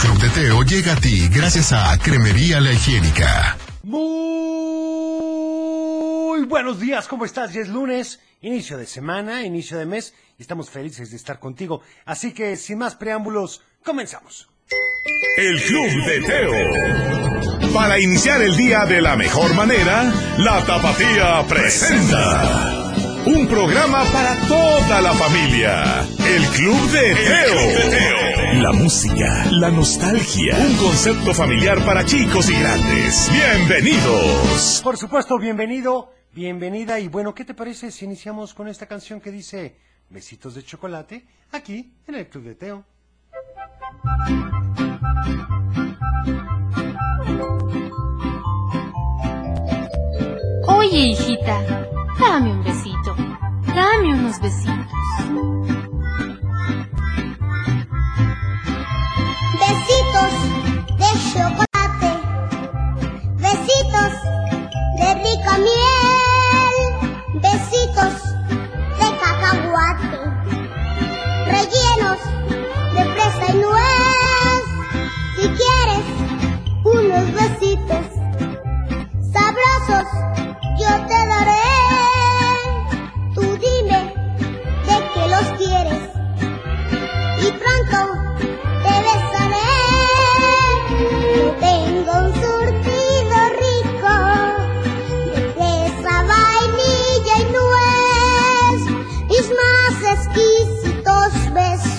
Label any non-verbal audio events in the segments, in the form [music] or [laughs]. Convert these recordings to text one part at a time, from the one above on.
Club de Teo llega a ti gracias a Cremería La Higiénica. Muy buenos días, ¿cómo estás? Ya es lunes, inicio de semana, inicio de mes, y estamos felices de estar contigo. Así que, sin más preámbulos, comenzamos. El Club de Teo. Para iniciar el día de la mejor manera, la Tapatía presenta. Un programa para toda la familia. El Club de Teo. La música, la nostalgia. Un concepto familiar para chicos y grandes. Bienvenidos. Por supuesto, bienvenido, bienvenida, y bueno, ¿qué te parece si iniciamos con esta canción que dice Besitos de chocolate, aquí en el Club de Teo? Oye, hijita, dame un besito. Dame unos besitos. Besitos de chocolate, besitos de rica miel, besitos de cacahuate, rellenos de fresa y nuez. Si quieres unos besitos sabrosos, yo te daré.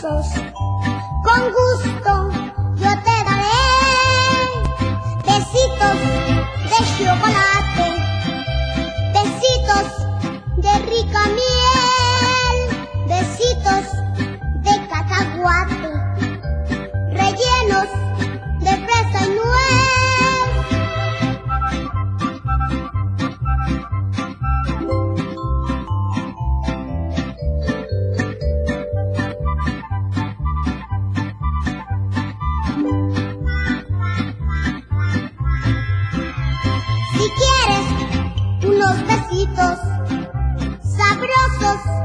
Con gusto yo te daré besitos de chocolate, besitos sabrosos,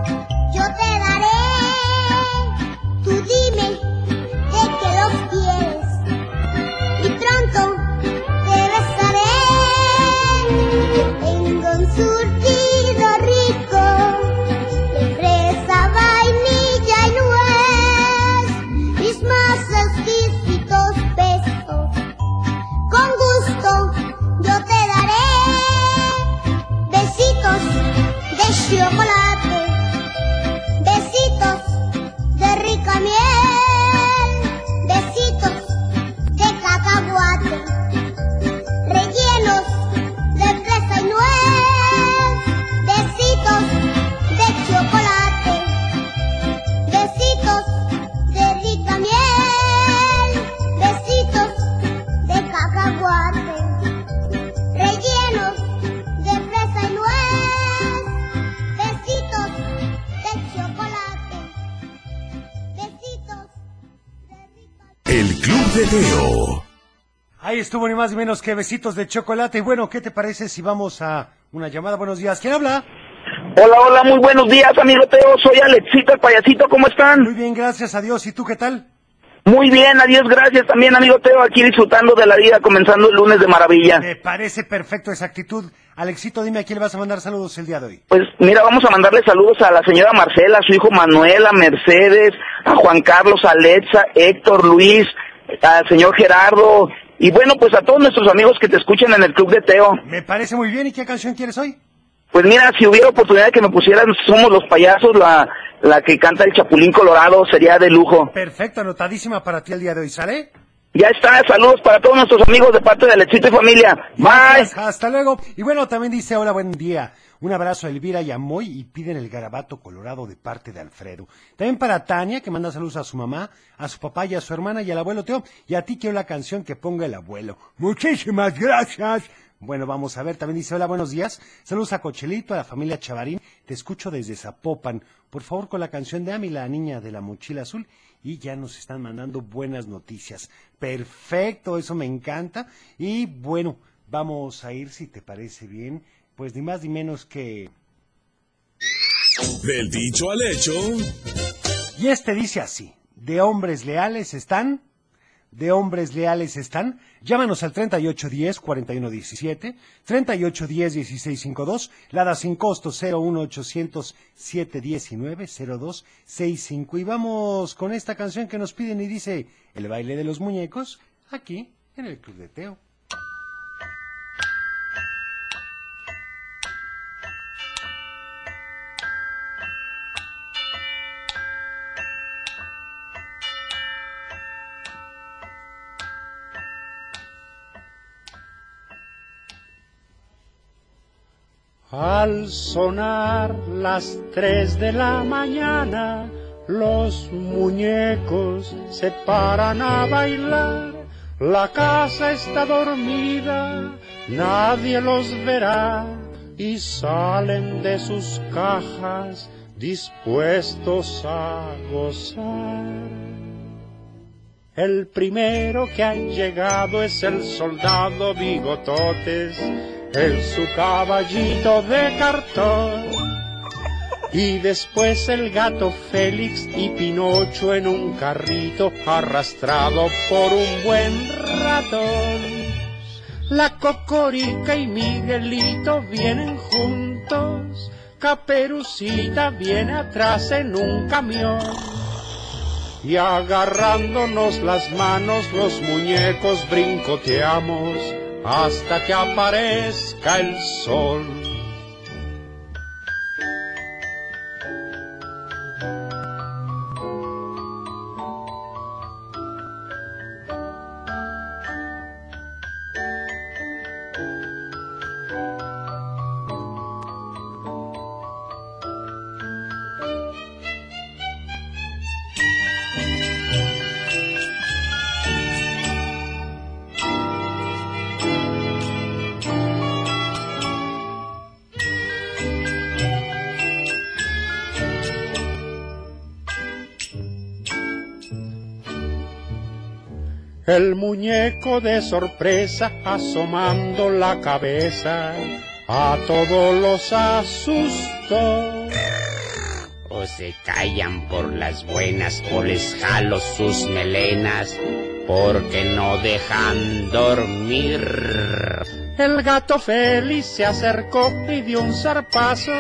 estuvo ni más ni menos que besitos de chocolate. Y bueno, ¿qué te parece si vamos a una llamada? Buenos días, ¿quién habla? Hola, hola, muy buenos días, amigo Teo. Soy Alexito, el payasito. ¿Cómo están? Muy bien, gracias a Dios. ¿Y tú qué tal? Muy bien, adiós, gracias también, amigo Teo. Aquí disfrutando de la vida, comenzando el lunes de maravilla. Me parece perfecto esa actitud. Alexito, dime a quién le vas a mandar saludos el día de hoy. Pues mira, vamos a mandarle saludos a la señora Marcela, a su hijo Manuel, a Mercedes, a Juan Carlos, a Alexa, Héctor, Luis, al señor Gerardo. Y bueno, pues a todos nuestros amigos que te escuchan en el Club de Teo. Me parece muy bien. ¿Y qué canción quieres hoy? Pues mira, si hubiera oportunidad de que me pusieran Somos los Payasos, la, la que canta el Chapulín Colorado, sería de lujo. Perfecto, anotadísima para ti el día de hoy, ¿sale? Ya está, saludos para todos nuestros amigos de parte de Alexito y familia. Bye. Gracias, Hasta luego. Y bueno, también dice, hola, buen día. Un abrazo a Elvira y a Moy y piden el garabato colorado de parte de Alfredo. También para Tania, que manda saludos a su mamá, a su papá y a su hermana y al abuelo Teo. Y a ti quiero la canción que ponga el abuelo. Muchísimas gracias. Bueno, vamos a ver, también dice, hola, buenos días. Saludos a Cochelito, a la familia Chavarín. Te escucho desde Zapopan. Por favor, con la canción de Ami, la niña de la mochila azul. Y ya nos están mandando buenas noticias. Perfecto, eso me encanta. Y bueno, vamos a ir, si te parece bien, pues ni más ni menos que... Del dicho al hecho. Y este dice así, de hombres leales están de hombres leales están? Llámanos al 3810-4117, 3810-1652, Lada sin costo 01800 719 0265 y vamos con esta canción que nos piden y dice El baile de los muñecos aquí en el Club de Teo. Al sonar las tres de la mañana, los muñecos se paran a bailar. La casa está dormida, nadie los verá y salen de sus cajas dispuestos a gozar. El primero que ha llegado es el soldado Bigototes en su caballito de cartón. Y después el gato Félix y Pinocho en un carrito arrastrado por un buen ratón. La Cocorica y Miguelito vienen juntos, Caperucita viene atrás en un camión. Y agarrándonos las manos los muñecos brincoteamos hasta que aparezca el sol. El muñeco de sorpresa asomando la cabeza a todos los asustó. O se callan por las buenas o les jalo sus melenas porque no dejan dormir. El gato feliz se acercó y dio un zarpazo.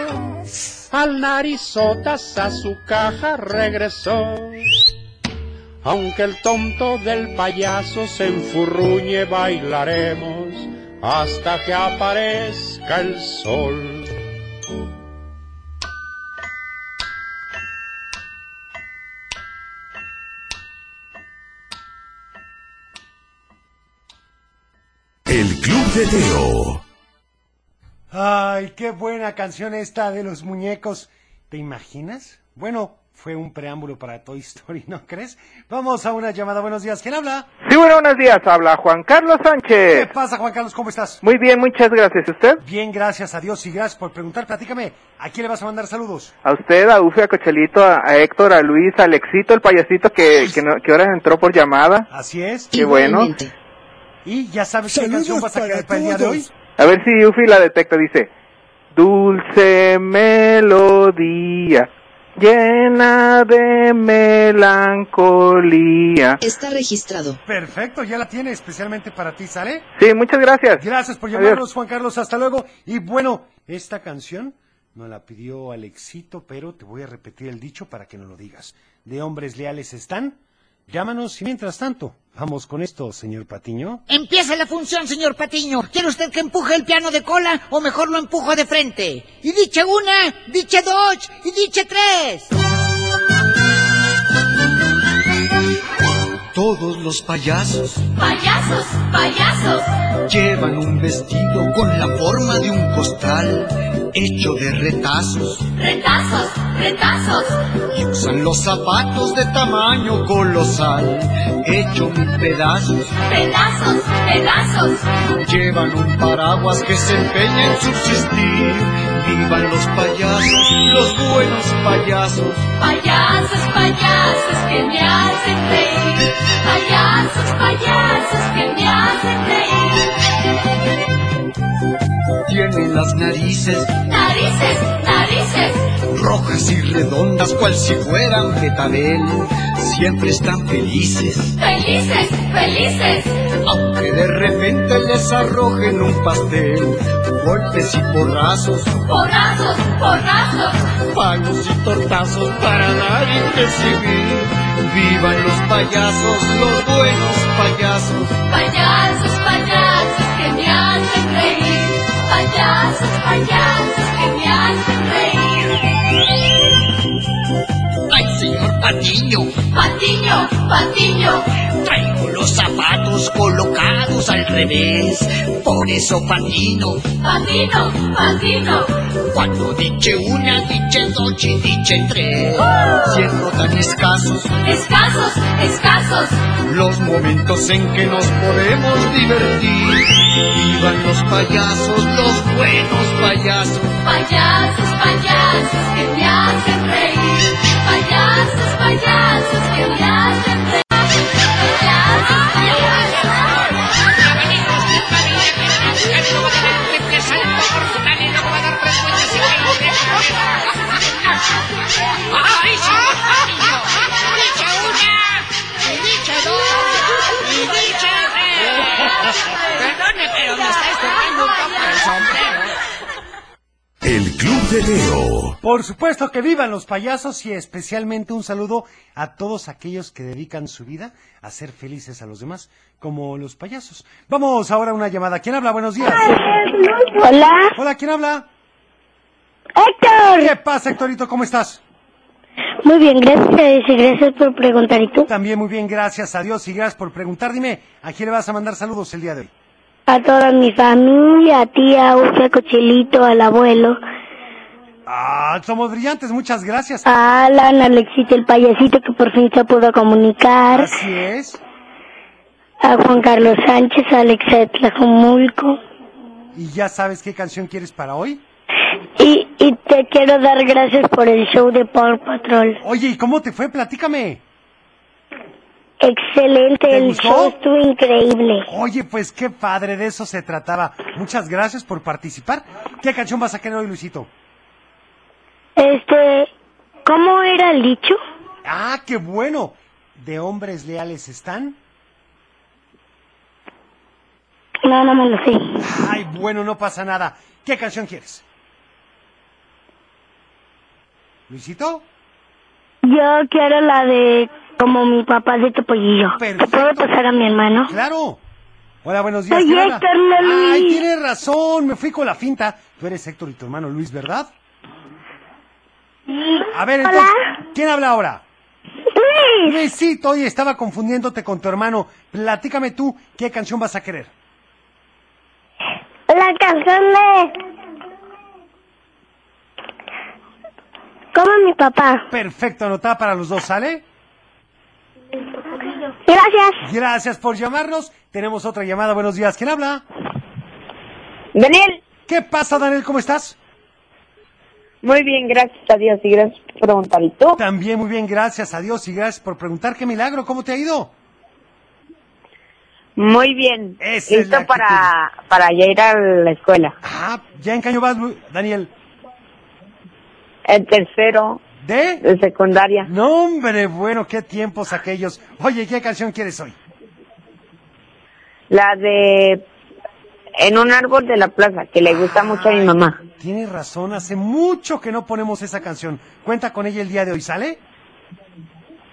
Al narizotas a su caja regresó. Aunque el tonto del payaso se enfurruñe, bailaremos hasta que aparezca el sol. El Club de Teo. Ay, qué buena canción esta de los muñecos. ¿Te imaginas? Bueno, fue un preámbulo para Toy Story, ¿no crees? Vamos a una llamada. Buenos días. ¿Quién habla? Sí, bueno, buenos días. Habla Juan Carlos ¿Qué Sánchez. pasa, Juan Carlos? ¿Cómo estás? Muy bien, muchas gracias. ¿Y ¿Usted? Bien, gracias a Dios y gracias por preguntar. Platícame, ¿a quién le vas a mandar saludos? A usted, a Ufe, a Cochelito, a, a Héctor, a Luis, a Alexito, el payasito que, que, no- que ahora entró por llamada. Así es. Qué bueno. Y ya sabes qué canción vas a querer para el día de hoy. A ver si Ufi la detecta. Dice, dulce melodía, llena de melancolía. Está registrado. Perfecto, ya la tiene especialmente para ti, ¿sale? Sí, muchas gracias. Gracias por Adiós. llamarnos, Juan Carlos. Hasta luego. Y bueno, esta canción nos la pidió Alexito, pero te voy a repetir el dicho para que no lo digas. De hombres leales están. Llámanos y mientras tanto, vamos con esto, señor Patiño. Empieza la función, señor Patiño. ¿Quiere usted que empuje el piano de cola o mejor lo empujo de frente? Y diche una, diche dos y diche tres. Todos los payasos Payasos, payasos, llevan un vestido con la forma de un costal hecho de retazos retazos, retazos, y usan los zapatos de tamaño colosal hecho mil pedazos. pedazos, pedazos. Llevan un paraguas que se empeña en subsistir. Vivan los payasos, los buenos payasos. Payasos, payasos que me hacen reír. Payasos, payasos que me hacen reír. Tienen las narices Narices, narices, rojas y redondas cual si fueran betabel. siempre están felices. Felices, felices. Aunque de repente les arrojen un pastel, golpes y porrazos, Porrazos, porrazos. palos y tortazos para dar y recibir. Vivan los payasos, los buenos payasos. Payasos, reír. Payasos, payasos que Patiño, Patiño, patiño. traigo los zapatos colocados al revés. Por eso patino, Patino, patino. cuando diche una, diche dos y diche tres. Siendo tan escasos Escasos, escasos. los momentos en que nos podemos divertir. Vivan los payasos, los buenos payasos. Payasos, payasos que me hacen reír. Perdone, pero me estáis tocando un poco de. Por supuesto que vivan los payasos y especialmente un saludo a todos aquellos que dedican su vida a ser felices a los demás, como los payasos. Vamos ahora a una llamada. ¿Quién habla? Buenos días. Hola, Hola, ¿quién habla? Héctor. ¿Qué pasa, Héctorito? ¿Cómo estás? Muy bien, gracias y gracias por preguntar. ¿Y tú? También muy bien, gracias a Dios y gracias por preguntar. Dime, ¿a quién le vas a mandar saludos el día de hoy? A toda mi familia, a tía, Ufa, Cochelito, al abuelo, Ah, somos brillantes, muchas gracias. a Alan, a Alexito, el payasito que por fin se pudo comunicar, Así es. a Juan Carlos Sánchez, a Alexa Tlajomulco. ¿Y ya sabes qué canción quieres para hoy? Y, y te quiero dar gracias por el show de Paw Patrol. Oye, ¿y cómo te fue? Platícame. Excelente, ¿Te el gustó? show estuvo increíble. Oye, pues qué padre, de eso se trataba. Muchas gracias por participar. ¿Qué canción vas a querer hoy, Luisito? Este, ¿cómo era el dicho? Ah, qué bueno. ¿De hombres leales están? No, no me lo sé. Ay, bueno, no pasa nada. ¿Qué canción quieres? ¿Luisito? Yo quiero la de como mi papá de Topollillo. ¿Te puedo pasar a mi hermano? Claro. Hola, buenos días. Ay, tienes razón, me fui con la finta. Tú eres Héctor y tu hermano Luis, ¿verdad? A ver, entonces, ¿quién habla ahora? Luis. Luisito, oye, estaba confundiéndote con tu hermano. Platícame tú, ¿qué canción vas a querer? La canción de... Como mi papá. Perfecto, anotada para los dos, ¿sale? Gracias. Gracias por llamarnos. Tenemos otra llamada. Buenos días. ¿Quién habla? Daniel. ¿Qué pasa, Daniel? ¿Cómo estás? Muy bien, gracias a Dios y gracias por preguntar. ¿Y tú? También muy bien, gracias a Dios y gracias por preguntar. ¿Qué milagro? ¿Cómo te ha ido? Muy bien. Esa es Listo para, para ya ir a la escuela. Ah, ¿ya en qué año vas, Daniel? El tercero ¿De? de secundaria. No, hombre, bueno, qué tiempos aquellos. Oye, ¿qué canción quieres hoy? La de En un árbol de la plaza, que le gusta mucho a mi mamá. Tienes razón, hace mucho que no ponemos esa canción. Cuenta con ella el día de hoy, ¿sale?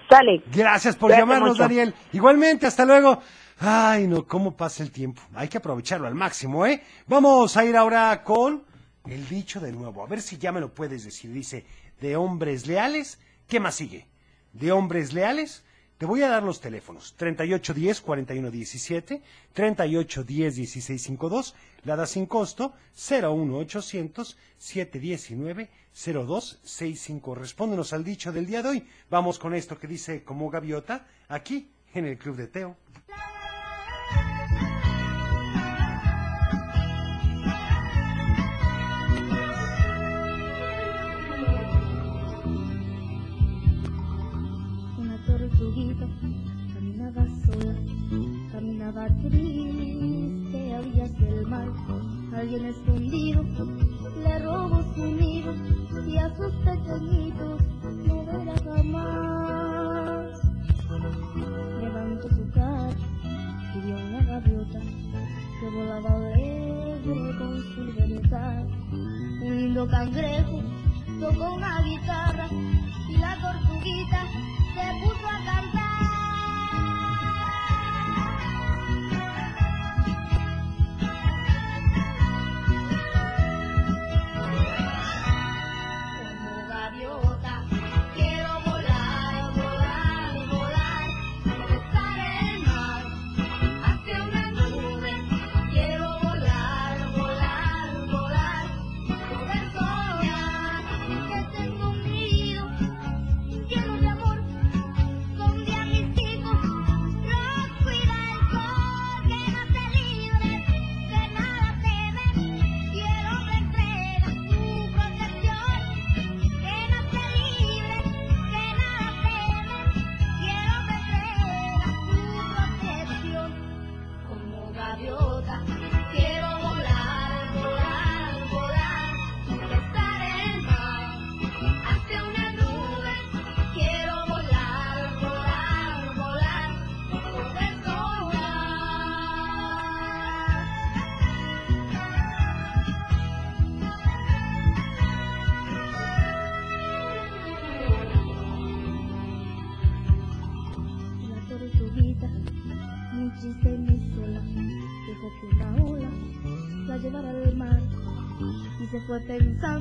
Sale. Gracias por Cuídate llamarnos, mucho. Daniel. Igualmente, hasta luego. Ay, no, cómo pasa el tiempo. Hay que aprovecharlo al máximo, ¿eh? Vamos a ir ahora con el dicho de nuevo. A ver si ya me lo puedes decir. Dice, de hombres leales, ¿qué más sigue? De hombres leales, te voy a dar los teléfonos. 3810-4117, 3810-1652, la da sin costo, 01800-719-0265. Respóndenos al dicho del día de hoy. Vamos con esto que dice como gaviota, aquí, en el Club de Teo. caminaba triste a orillas del mar. Alguien escondido le robó su nido y a sus pequeñitos no verá jamás. Levantó su cara y vio una gaviota que volaba alegre con su libertad. Un lindo cangrejo tocó una guitarra y la tortuguita se puso a cantar. Y se fue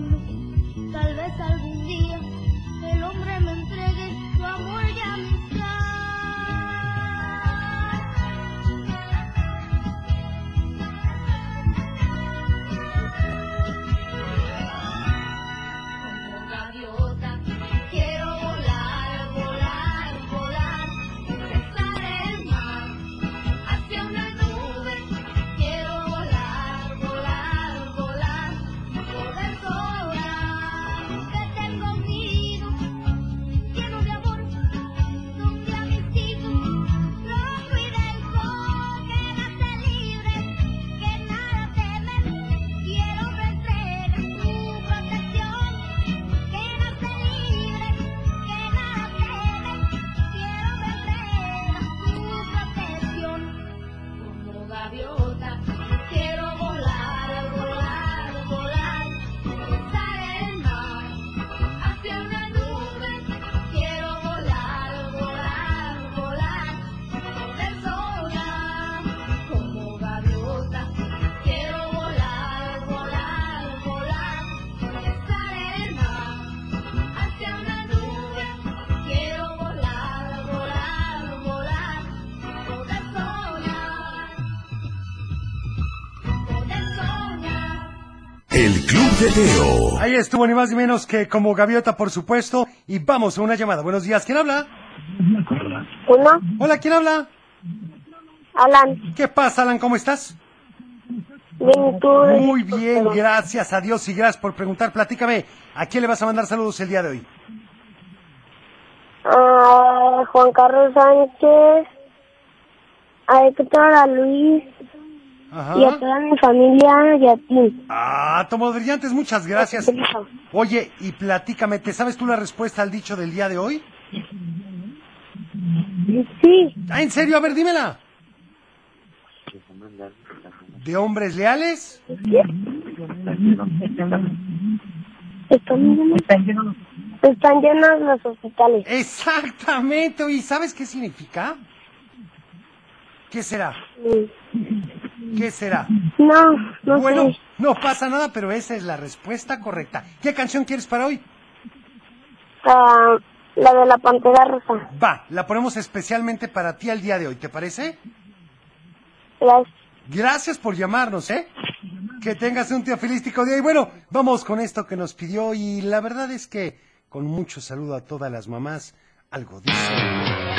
Ahí estuvo ni más ni menos que como gaviota, por supuesto. Y vamos a una llamada. Buenos días, ¿quién habla? Uno, Hola, ¿quién habla? Alan, ¿Qué pasa, Alan? ¿Cómo estás? bien, tú. Muy bien, gracias a Dios y gracias por preguntar. Platícame, ¿a quién le vas a mandar saludos el día de hoy? A Juan Carlos Sánchez, a Héctor, a Luis Ajá. y a toda mi familia y a ti. Ah, Tomo Brillantes, muchas gracias. Oye, y platícame, ¿te sabes tú la respuesta al dicho del día de hoy? Sí. Ah, ¿en serio? A ver, dímela. ¿De hombres leales? Están llenos, están llenos los hospitales. Exactamente. ¿Y sabes qué significa? ¿Qué será? ¿Qué será? No, no bueno, sé. no pasa nada, pero esa es la respuesta correcta. ¿Qué canción quieres para hoy? Ah, la de la pantera rosa. Va, la ponemos especialmente para ti al día de hoy, ¿te parece? Gracias. Gracias por llamarnos, ¿eh? Que tengas un teofilístico día. Y bueno, vamos con esto que nos pidió. Y la verdad es que, con mucho saludo a todas las mamás, algo dice.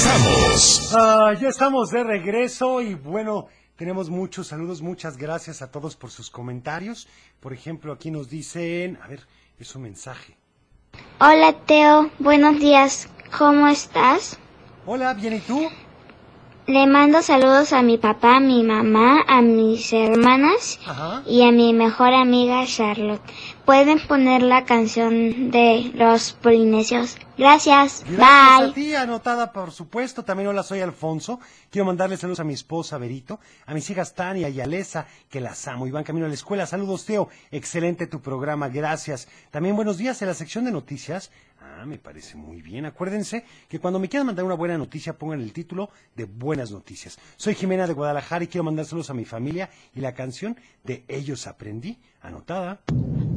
Regresamos. Ah, ya estamos de regreso y bueno, tenemos muchos saludos, muchas gracias a todos por sus comentarios. Por ejemplo, aquí nos dicen, a ver, es un mensaje. Hola Teo, buenos días. ¿Cómo estás? Hola, ¿bien y tú? Le mando saludos a mi papá, a mi mamá, a mis hermanas Ajá. y a mi mejor amiga Charlotte. Pueden poner la canción de los polinesios. Gracias. Gracias a Bye. ti, anotada por supuesto. También hola, soy Alfonso. Quiero mandarle saludos a mi esposa Berito, a mis hijas Tania y Alesa, que las amo y van camino a la escuela. Saludos, Teo. Excelente tu programa, gracias. También buenos días en la sección de noticias. Ah, me parece muy bien. Acuérdense que cuando me quieran mandar una buena noticia, pongan el título de Buenas Noticias. Soy Jimena de Guadalajara y quiero mandar saludos a mi familia y la canción de Ellos Aprendí, anotada.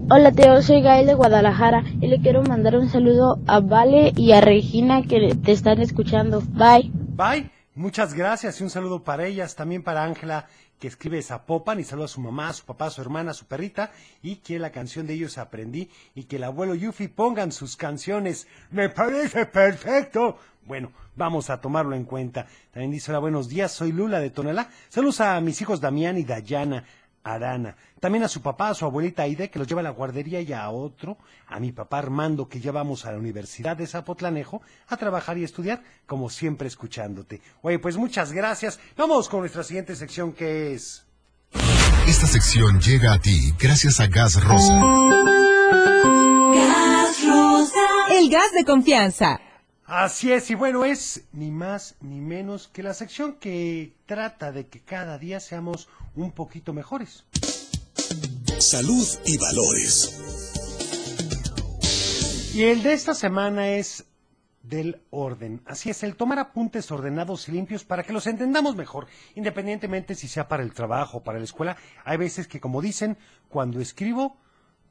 Hola Teo, soy Gael de Guadalajara y le quiero mandar un saludo a Vale y a Regina que te están escuchando. Bye. Bye. Muchas gracias y un saludo para ellas, también para Ángela que escribe Zapopan y saluda a su mamá, a su papá, a su hermana, a su perrita y que la canción de ellos aprendí y que el abuelo Yufi pongan sus canciones. Me parece perfecto. Bueno, vamos a tomarlo en cuenta. También dice, hola, buenos días, soy Lula de Tonalá. Saludos a mis hijos Damián y Dayana. Arana. También a su papá, a su abuelita Aide, que los lleva a la guardería, y a otro, a mi papá Armando, que ya vamos a la Universidad de Zapotlanejo a trabajar y estudiar, como siempre escuchándote. Oye, pues muchas gracias. Vamos con nuestra siguiente sección, que es... Esta sección llega a ti gracias a Gas Rosa. El gas de confianza. Así es, y bueno, es ni más ni menos que la sección que trata de que cada día seamos un poquito mejores. Salud y valores. Y el de esta semana es del orden. Así es, el tomar apuntes ordenados y limpios para que los entendamos mejor, independientemente si sea para el trabajo o para la escuela. Hay veces que, como dicen, cuando escribo,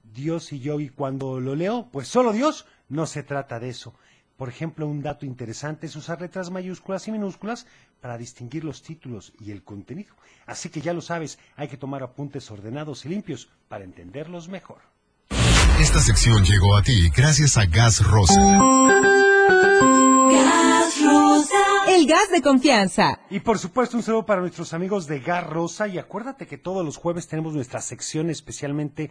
Dios y yo, y cuando lo leo, pues solo Dios, no se trata de eso. Por ejemplo, un dato interesante es usar letras mayúsculas y minúsculas para distinguir los títulos y el contenido. Así que ya lo sabes, hay que tomar apuntes ordenados y limpios para entenderlos mejor. Esta sección llegó a ti gracias a Gas Rosa. El gas de confianza. Y por supuesto un saludo para nuestros amigos de Gas Rosa y acuérdate que todos los jueves tenemos nuestra sección especialmente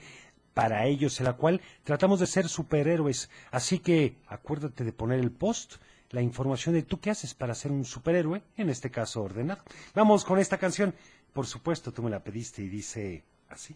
para ellos, en la cual tratamos de ser superhéroes. Así que acuérdate de poner el post, la información de tú qué haces para ser un superhéroe, en este caso ordenado. Vamos con esta canción. Por supuesto, tú me la pediste y dice así.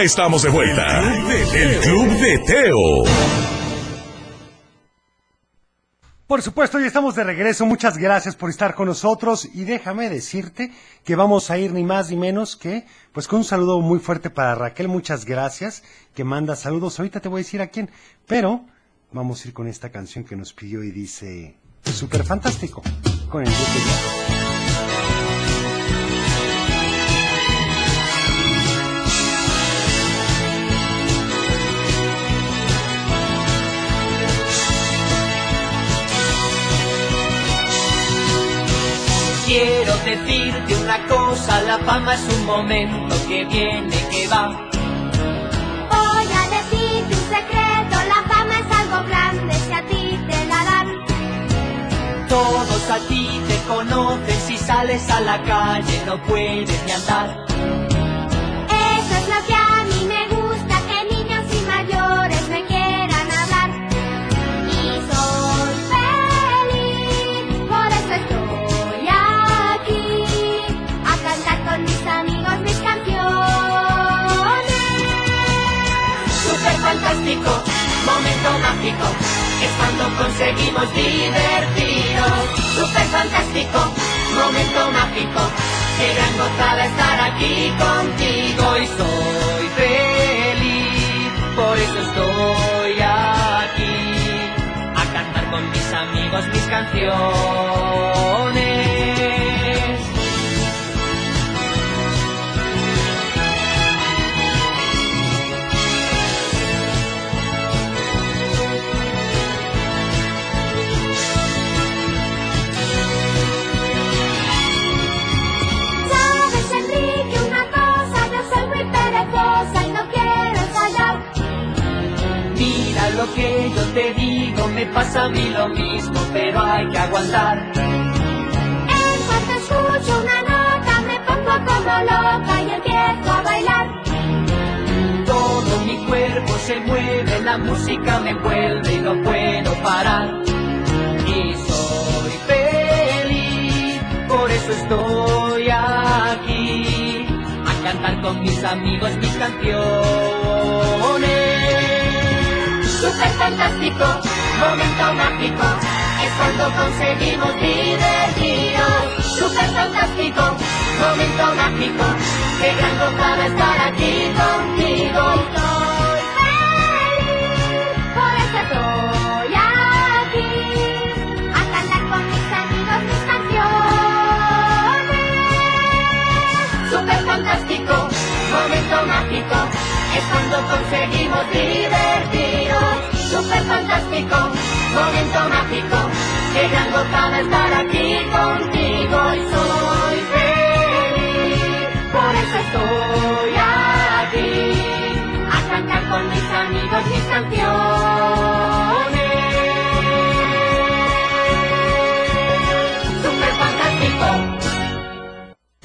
Ya estamos de vuelta. El Club de Teo. Por supuesto, ya estamos de regreso. Muchas gracias por estar con nosotros y déjame decirte que vamos a ir ni más ni menos que pues con un saludo muy fuerte para Raquel. Muchas gracias que manda saludos. Ahorita te voy a decir a quién, pero vamos a ir con esta canción que nos pidió y dice súper fantástico con el grupo Quiero decirte una cosa, la fama es un momento que viene, que va. Voy a decirte un secreto, la fama es algo grande si a ti te la dan. Todos a ti te conocen, si sales a la calle no puedes ni andar. Momento mágico, es cuando conseguimos divertirnos. Súper fantástico, momento mágico, qué gran gozada estar aquí contigo y soy feliz, por eso estoy aquí, a cantar con mis amigos mis canciones. Lo que yo te digo, me pasa a mí lo mismo, pero hay que aguantar. En cuanto escucho una nota me pongo como loca y empiezo a bailar. Todo mi cuerpo se mueve, la música me envuelve y no puedo parar. Y soy feliz, por eso estoy aquí, a cantar con mis amigos mis canciones. Súper fantástico, momento mágico, es cuando conseguimos divertirnos. Súper fantástico, momento mágico, qué gran gozada estar aquí contigo. Es cuando conseguimos divertirnos. Súper fantástico, momento mágico, qué gran gozada estar aquí contigo y soy feliz, por eso estoy aquí, a cantar con mis amigos mis canciones.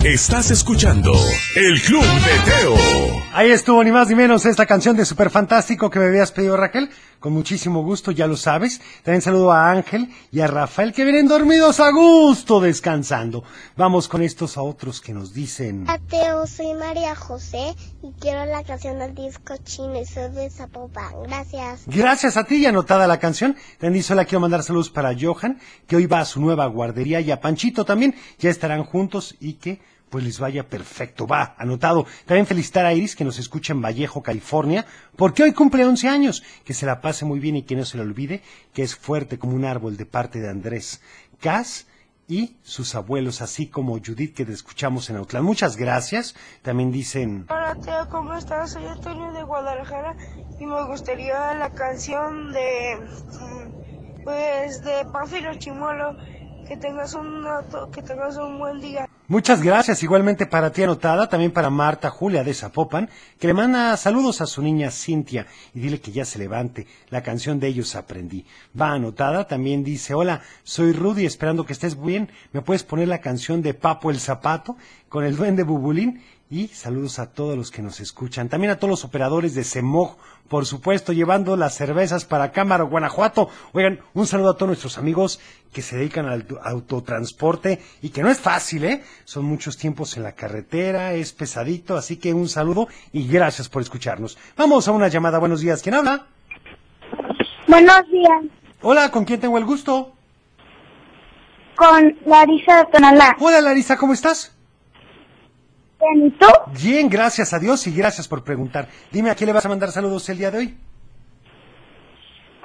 Estás escuchando El Club de Teo. Ahí estuvo ni más ni menos esta canción de Super Fantástico que me habías pedido Raquel, con muchísimo gusto, ya lo sabes. También saludo a Ángel y a Rafael que vienen dormidos a gusto descansando. Vamos con estos a otros que nos dicen... Teo, soy María José y quiero la canción del disco chino y soy de Zapopan. Gracias. Gracias a ti y anotada la canción. También dice, hola, quiero mandar saludos para Johan, que hoy va a su nueva guardería y a Panchito también. Ya estarán juntos y que pues les vaya perfecto. Va, anotado. También felicitar a Iris, que nos escucha en Vallejo, California, porque hoy cumple 11 años. Que se la pase muy bien y que no se le olvide que es fuerte como un árbol de parte de Andrés Cas y sus abuelos, así como Judith, que te escuchamos en Autlán. Muchas gracias. También dicen... Hola Teo, ¿cómo estás? Soy Antonio de Guadalajara y me gustaría la canción de, mm, pues, de Pánfilo Chimuelo. Que tengas un, que tengas un buen día. Muchas gracias, igualmente para ti anotada, también para Marta Julia de Zapopan, que le manda saludos a su niña Cintia y dile que ya se levante. La canción de ellos aprendí. Va anotada, también dice, hola, soy Rudy, esperando que estés bien. ¿Me puedes poner la canción de Papo el Zapato con el duende Bubulín? Y saludos a todos los que nos escuchan. También a todos los operadores de CEMOG, por supuesto, llevando las cervezas para Cámara, Guanajuato. Oigan, un saludo a todos nuestros amigos que se dedican al auto- autotransporte y que no es fácil, ¿eh? Son muchos tiempos en la carretera, es pesadito, así que un saludo y gracias por escucharnos. Vamos a una llamada. Buenos días. ¿Quién habla? Buenos días, Hola, ¿con quién tengo el gusto? con Larisa de Tonalá. Hola, Larisa, ¿cómo estás? Bien, ¿y tú? Bien, gracias a Dios y gracias por preguntar. Dime, ¿a quién le vas a mandar saludos el día de hoy?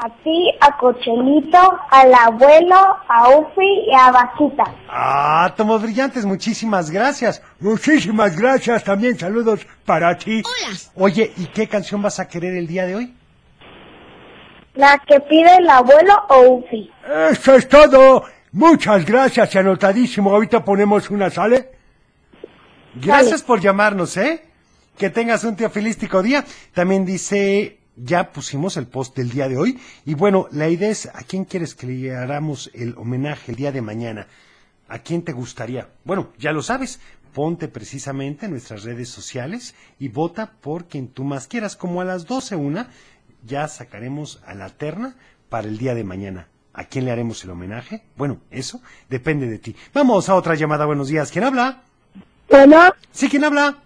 A ti, a Cochelito, al abuelo, a Ufi y a Vaquita. Ah, tomos brillantes, muchísimas gracias. Muchísimas gracias, también saludos para ti. Hola. Oye, ¿y qué canción vas a querer el día de hoy? La que pide el abuelo o Ufi. Eso es todo. Muchas gracias y anotadísimo. Ahorita ponemos una, ¿sale? Gracias por llamarnos, ¿eh? Que tengas un teofilístico día. También dice, ya pusimos el post del día de hoy. Y bueno, la idea es, ¿a quién quieres que le hagamos el homenaje el día de mañana? ¿A quién te gustaría? Bueno, ya lo sabes. Ponte precisamente en nuestras redes sociales y vota por quien tú más quieras. Como a las 12 una, ya sacaremos a la terna para el día de mañana. ¿A quién le haremos el homenaje? Bueno, eso depende de ti. Vamos a otra llamada. Buenos días. ¿Quién habla? Bueno, Sí, ¿quién habla?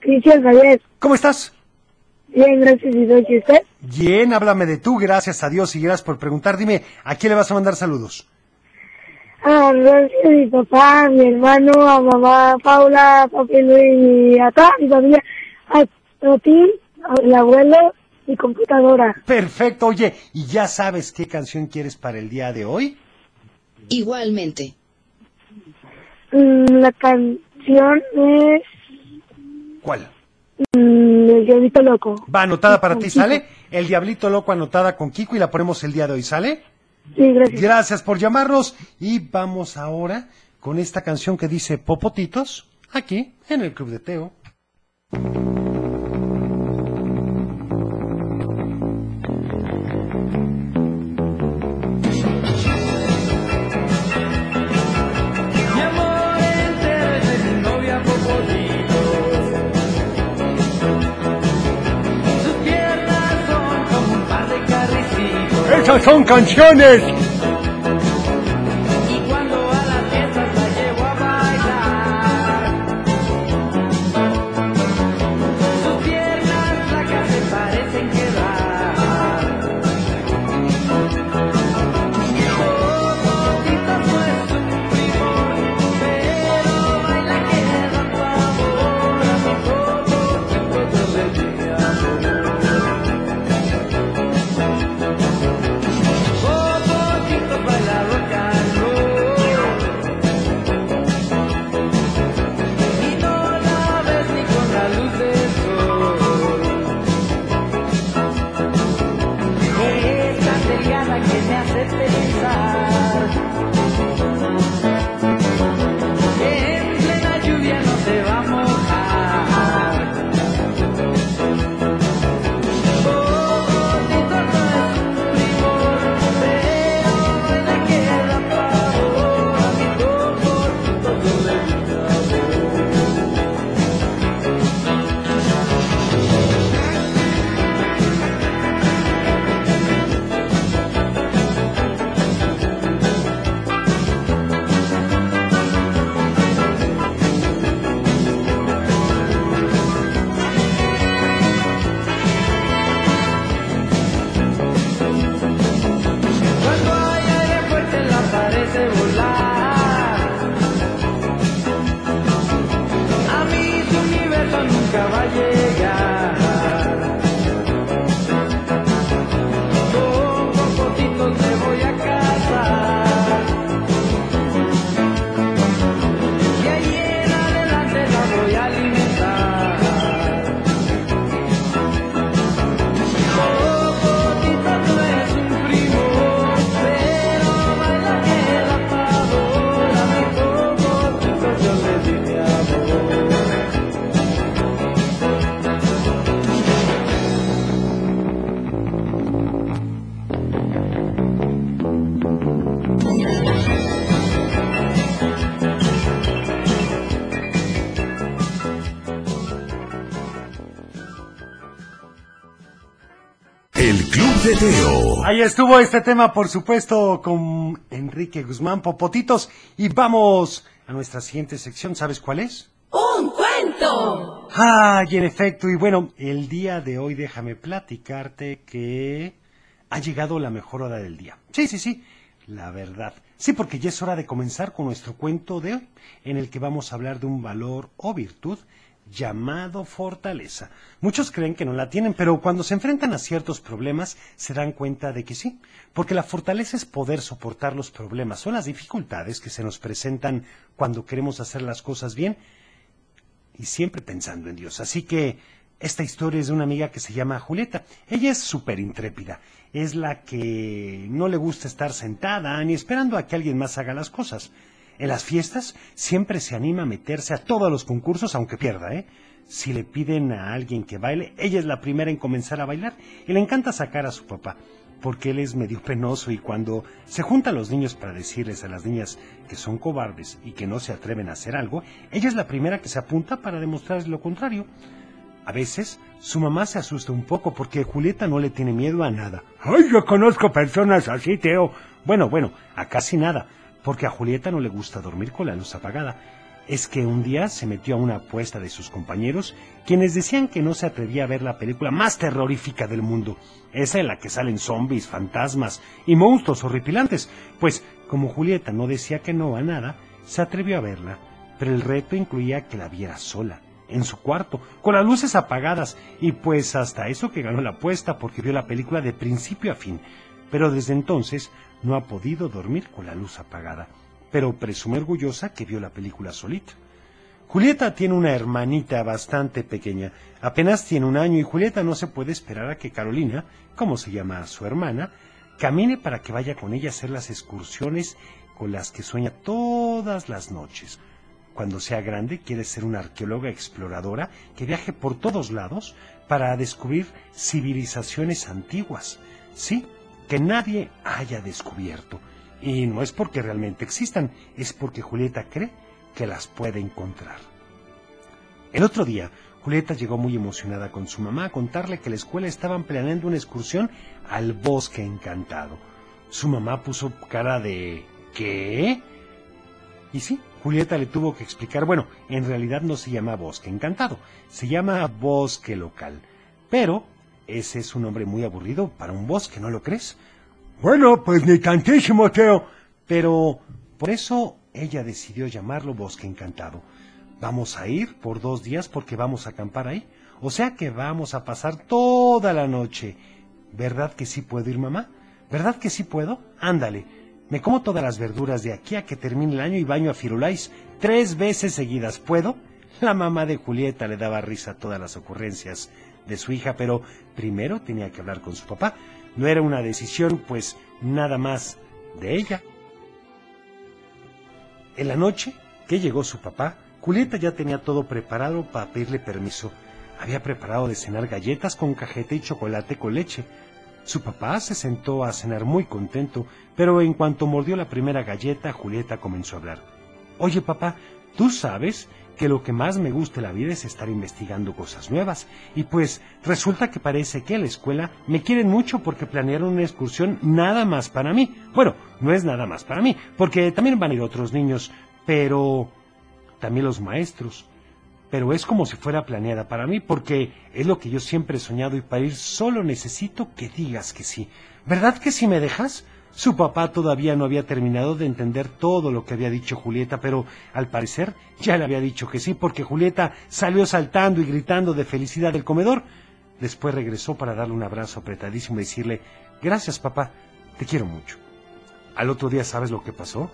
Cristian Javier. ¿Cómo estás? Bien, gracias y doy usted. Bien, háblame de tú, gracias a Dios y gracias por preguntar. Dime, ¿a quién le vas a mandar saludos? A gracias a mi papá, a mi hermano, a mamá Paula, a papi Luis y a toda mi familia. A, a ti, al abuelo y computadora. Perfecto, oye, ¿y ya sabes qué canción quieres para el día de hoy? Igualmente. Mm, La canción es ¿Cuál? mm, El Diablito Loco. Va anotada para ti. ¿sale? El Diablito Loco anotada con Kiko y la ponemos el día de hoy, ¿sale? Sí, gracias. Gracias por llamarnos y vamos ahora con esta canción que dice Popotitos, aquí en el Club de Teo. ¡Esas son canciones! Teo. Ahí estuvo este tema, por supuesto, con Enrique Guzmán Popotitos. Y vamos a nuestra siguiente sección. ¿Sabes cuál es? ¡Un cuento! Ay, en efecto. Y bueno, el día de hoy déjame platicarte que ha llegado la mejor hora del día. Sí, sí, sí. La verdad. Sí, porque ya es hora de comenzar con nuestro cuento de hoy, en el que vamos a hablar de un valor o virtud llamado fortaleza. Muchos creen que no la tienen, pero cuando se enfrentan a ciertos problemas se dan cuenta de que sí, porque la fortaleza es poder soportar los problemas o las dificultades que se nos presentan cuando queremos hacer las cosas bien y siempre pensando en Dios. Así que esta historia es de una amiga que se llama Julieta. Ella es súper intrépida. Es la que no le gusta estar sentada ni esperando a que alguien más haga las cosas. En las fiestas siempre se anima a meterse a todos los concursos aunque pierda, ¿eh? Si le piden a alguien que baile, ella es la primera en comenzar a bailar y le encanta sacar a su papá, porque él es medio penoso y cuando se juntan los niños para decirles a las niñas que son cobardes y que no se atreven a hacer algo, ella es la primera que se apunta para demostrarles lo contrario. A veces, su mamá se asusta un poco porque Julieta no le tiene miedo a nada. Ay, yo conozco personas así, Teo. Bueno, bueno, a casi nada, porque a Julieta no le gusta dormir con la luz apagada. Es que un día se metió a una apuesta de sus compañeros, quienes decían que no se atrevía a ver la película más terrorífica del mundo, esa en la que salen zombies, fantasmas y monstruos horripilantes. Pues, como Julieta no decía que no a nada, se atrevió a verla, pero el reto incluía que la viera sola en su cuarto, con las luces apagadas, y pues hasta eso que ganó la apuesta porque vio la película de principio a fin. Pero desde entonces no ha podido dormir con la luz apagada, pero presume orgullosa que vio la película solita. Julieta tiene una hermanita bastante pequeña, apenas tiene un año y Julieta no se puede esperar a que Carolina, como se llama su hermana, camine para que vaya con ella a hacer las excursiones con las que sueña todas las noches. Cuando sea grande quiere ser una arqueóloga exploradora que viaje por todos lados para descubrir civilizaciones antiguas. Sí, que nadie haya descubierto. Y no es porque realmente existan, es porque Julieta cree que las puede encontrar. El otro día, Julieta llegó muy emocionada con su mamá a contarle que la escuela estaban planeando una excursión al bosque encantado. Su mamá puso cara de ¿qué? Y sí, Julieta le tuvo que explicar, bueno, en realidad no se llama bosque encantado, se llama bosque local. Pero ese es un nombre muy aburrido para un bosque, ¿no lo crees? Bueno, pues ni tantísimo, Teo. Pero por eso ella decidió llamarlo bosque encantado. Vamos a ir por dos días porque vamos a acampar ahí. O sea que vamos a pasar toda la noche. ¿Verdad que sí puedo ir, mamá? ¿Verdad que sí puedo? Ándale. Me como todas las verduras de aquí a que termine el año y baño a Firulais tres veces seguidas. ¿Puedo? La mamá de Julieta le daba risa a todas las ocurrencias de su hija, pero primero tenía que hablar con su papá. No era una decisión, pues, nada más de ella. En la noche que llegó su papá, Julieta ya tenía todo preparado para pedirle permiso. Había preparado de cenar galletas con cajeta y chocolate con leche. Su papá se sentó a cenar muy contento, pero en cuanto mordió la primera galleta, Julieta comenzó a hablar. Oye, papá, ¿tú sabes que lo que más me gusta en la vida es estar investigando cosas nuevas? Y pues resulta que parece que en la escuela me quieren mucho porque planearon una excursión nada más para mí. Bueno, no es nada más para mí, porque también van a ir otros niños, pero también los maestros pero es como si fuera planeada para mí, porque es lo que yo siempre he soñado y para ir solo necesito que digas que sí. ¿Verdad que sí me dejas? Su papá todavía no había terminado de entender todo lo que había dicho Julieta, pero al parecer ya le había dicho que sí, porque Julieta salió saltando y gritando de felicidad del comedor. Después regresó para darle un abrazo apretadísimo y decirle, gracias papá, te quiero mucho. Al otro día, ¿sabes lo que pasó?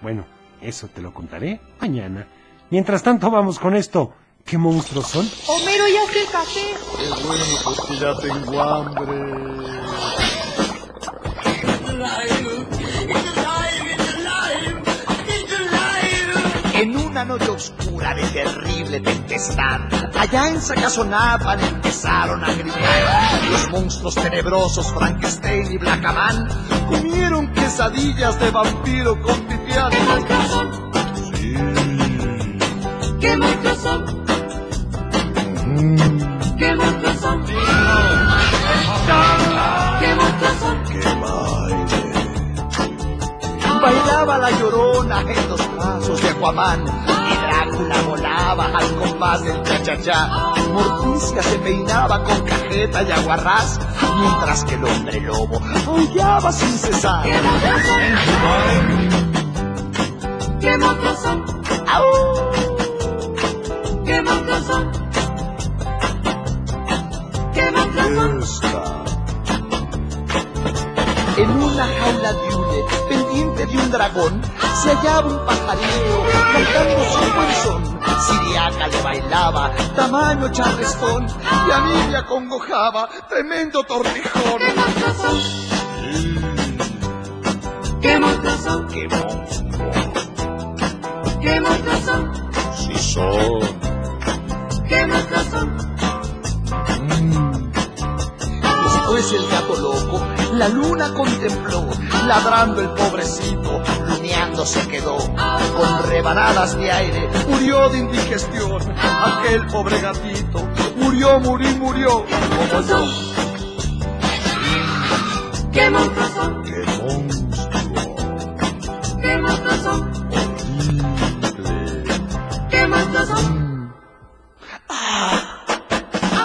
Bueno, eso te lo contaré mañana. Mientras tanto, vamos con esto. ¿Qué monstruos son? Homero, ya fíjate. Qué bueno, porque ya tengo hambre. En una noche oscura de terrible tempestad, allá en Sacazonapan empezaron a gritar. Los monstruos tenebrosos Frankenstein y Blackaman comieron quesadillas de vampiro con pipián. ¿Qué monstruos son? ¿Qué monstruos son? ¿Qué monstruos que muchos son. Que baile. Bailaba la llorona en los brazos de Aquaman y Drácula volaba al compás del cha-cha-cha. Se peinaba con cajeta y aguarrás, mientras que el hombre lobo aullaba sin cesar. ¡Qué monstruos son! ¡Qué monstruos son! ¡Au! ¡Qué monstruos son! ¡Qué monstruos son! En una jaula de hule, pendiente de un dragón, se hallaba un pajarillo cantando su buen son. Siriaca le bailaba, tamaño charlestón, y a mí me acongojaba, tremendo tortijón. ¡Qué monstruos son! ¡Qué monstruo! ¡Qué monstruos son! Sí son. ¡Qué monstruos son! Después el gato loco la luna contempló, ladrando el pobrecito, luneando se quedó. Con rebanadas de aire, murió de indigestión. Aquel pobre gatito, murió, murió, murió, como yo. ¡Qué monstruos son! ¡Qué monstruo! ¡Qué monstruos son! ¡Qué monstruos son!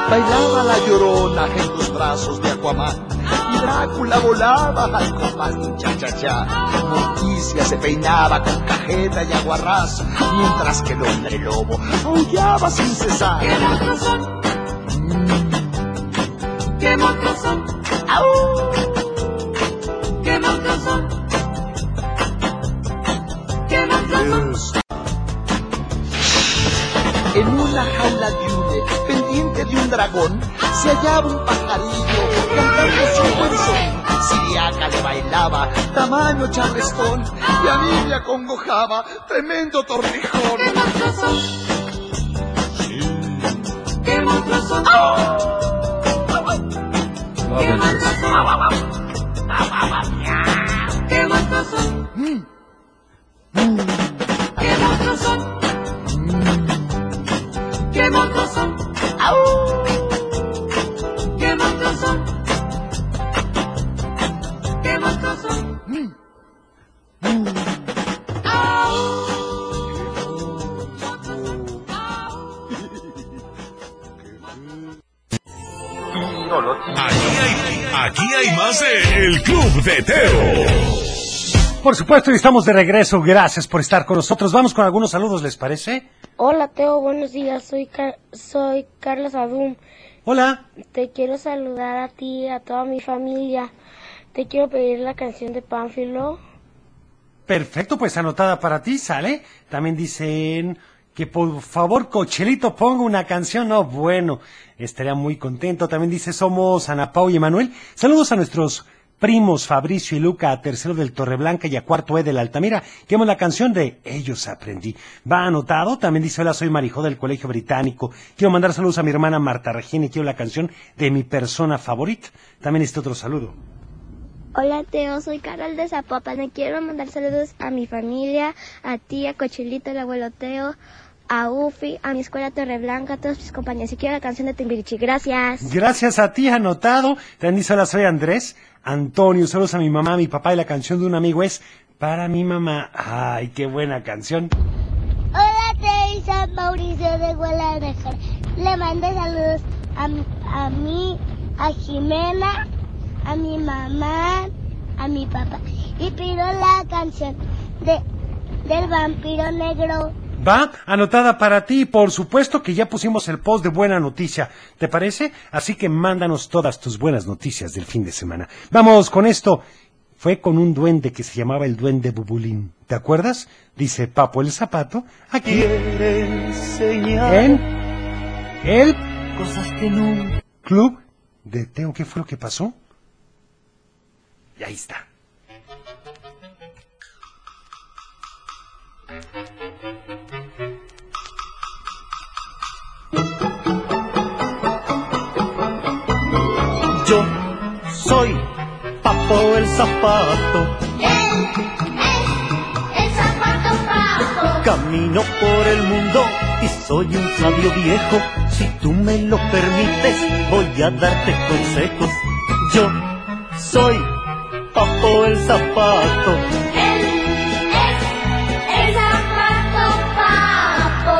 Bailaba la llorona en los brazos de Aquaman. Drácula volaba al compás de un cha-cha-cha. Morticia se peinaba con cajeta y aguarrás, mientras que el hombre lobo aullaba sin cesar. ¡Qué monstruos son! ¡Qué monstruos son! ¡Qué monstruos son! ¡Qué monstruos son! En una jaula de hule, pendiente de un dragón, se hallaba un pajarillo cantando su corazón. Siriaca le bailaba, tamaño charlestón, y a mí me acongojaba, tremendo torrijón. ¡Qué monstruoso! Sí. ¡Qué monstruoso! ¡Oh! ¡Oh! ¡Qué monstruoso! ¡Qué monstruoso! Mm. Mm. ¡Qué monstruoso! Mm. ¡Qué monstruoso! ¡Au! Aquí hay, aquí hay más de El Club de Teo. Por supuesto, y estamos de regreso. Gracias por estar con nosotros. Vamos con algunos saludos, ¿les parece? Hola Teo, buenos días. Soy Car- soy Carlos Adum. Hola. Te quiero saludar a ti y a toda mi familia. Te quiero pedir la canción de Pánfilo. Perfecto, pues anotada para ti, ¿sale? También dicen que por favor Cochelito ponga una canción. No, bueno, estaría muy contento. También dice somos Ana Pau y Emanuel. Saludos a nuestros primos Fabricio y Luca, a tercero del Torreblanca y a cuarto E del Altamira. Queremos la canción de Ellos Aprendí. Va anotado. También dice hola, soy Marijó del Colegio Británico. Quiero mandar saludos a mi hermana Marta Regina y quiero la canción de mi persona favorita. También este otro saludo. Hola Teo, soy Carol de Zapopan. Le quiero mandar saludos a mi familia, a ti, a Cochelito, el abuelo Teo, a Ufi, a mi escuela Torreblanca, a todos mis compañeros. Y quiero la canción de Timbirichi. Gracias. Gracias a ti, anotado. También dice, hola, soy Andrés. Antonio, saludos a mi mamá, a mi papá y la canción de un amigo es Para mi mamá. Ay, qué buena canción. Hola soy Mauricio de Guadalajara. Le mando saludos a, mi- a mí, a Jimena, a mi mamá, a mi papá. Y pido la canción de, del vampiro negro. Va, anotada para ti. Por supuesto que ya pusimos el post de buena noticia. ¿Te parece? Así que mándanos todas tus buenas noticias del fin de semana. Vamos con esto. Fue con un duende que se llamaba el duende Bubulín. ¿Te acuerdas? Dice Papo el Zapato. Aquí. Enseñar En el cosas que no club de Teo. ¿Qué fue lo que pasó? Y ahí está. soy Papo el zapato. Es el zapato Papo. Camino por el mundo y soy un sabio viejo. Si tú me lo permites, voy a darte consejos. Yo soy Papo el zapato. Él es el zapato Papo.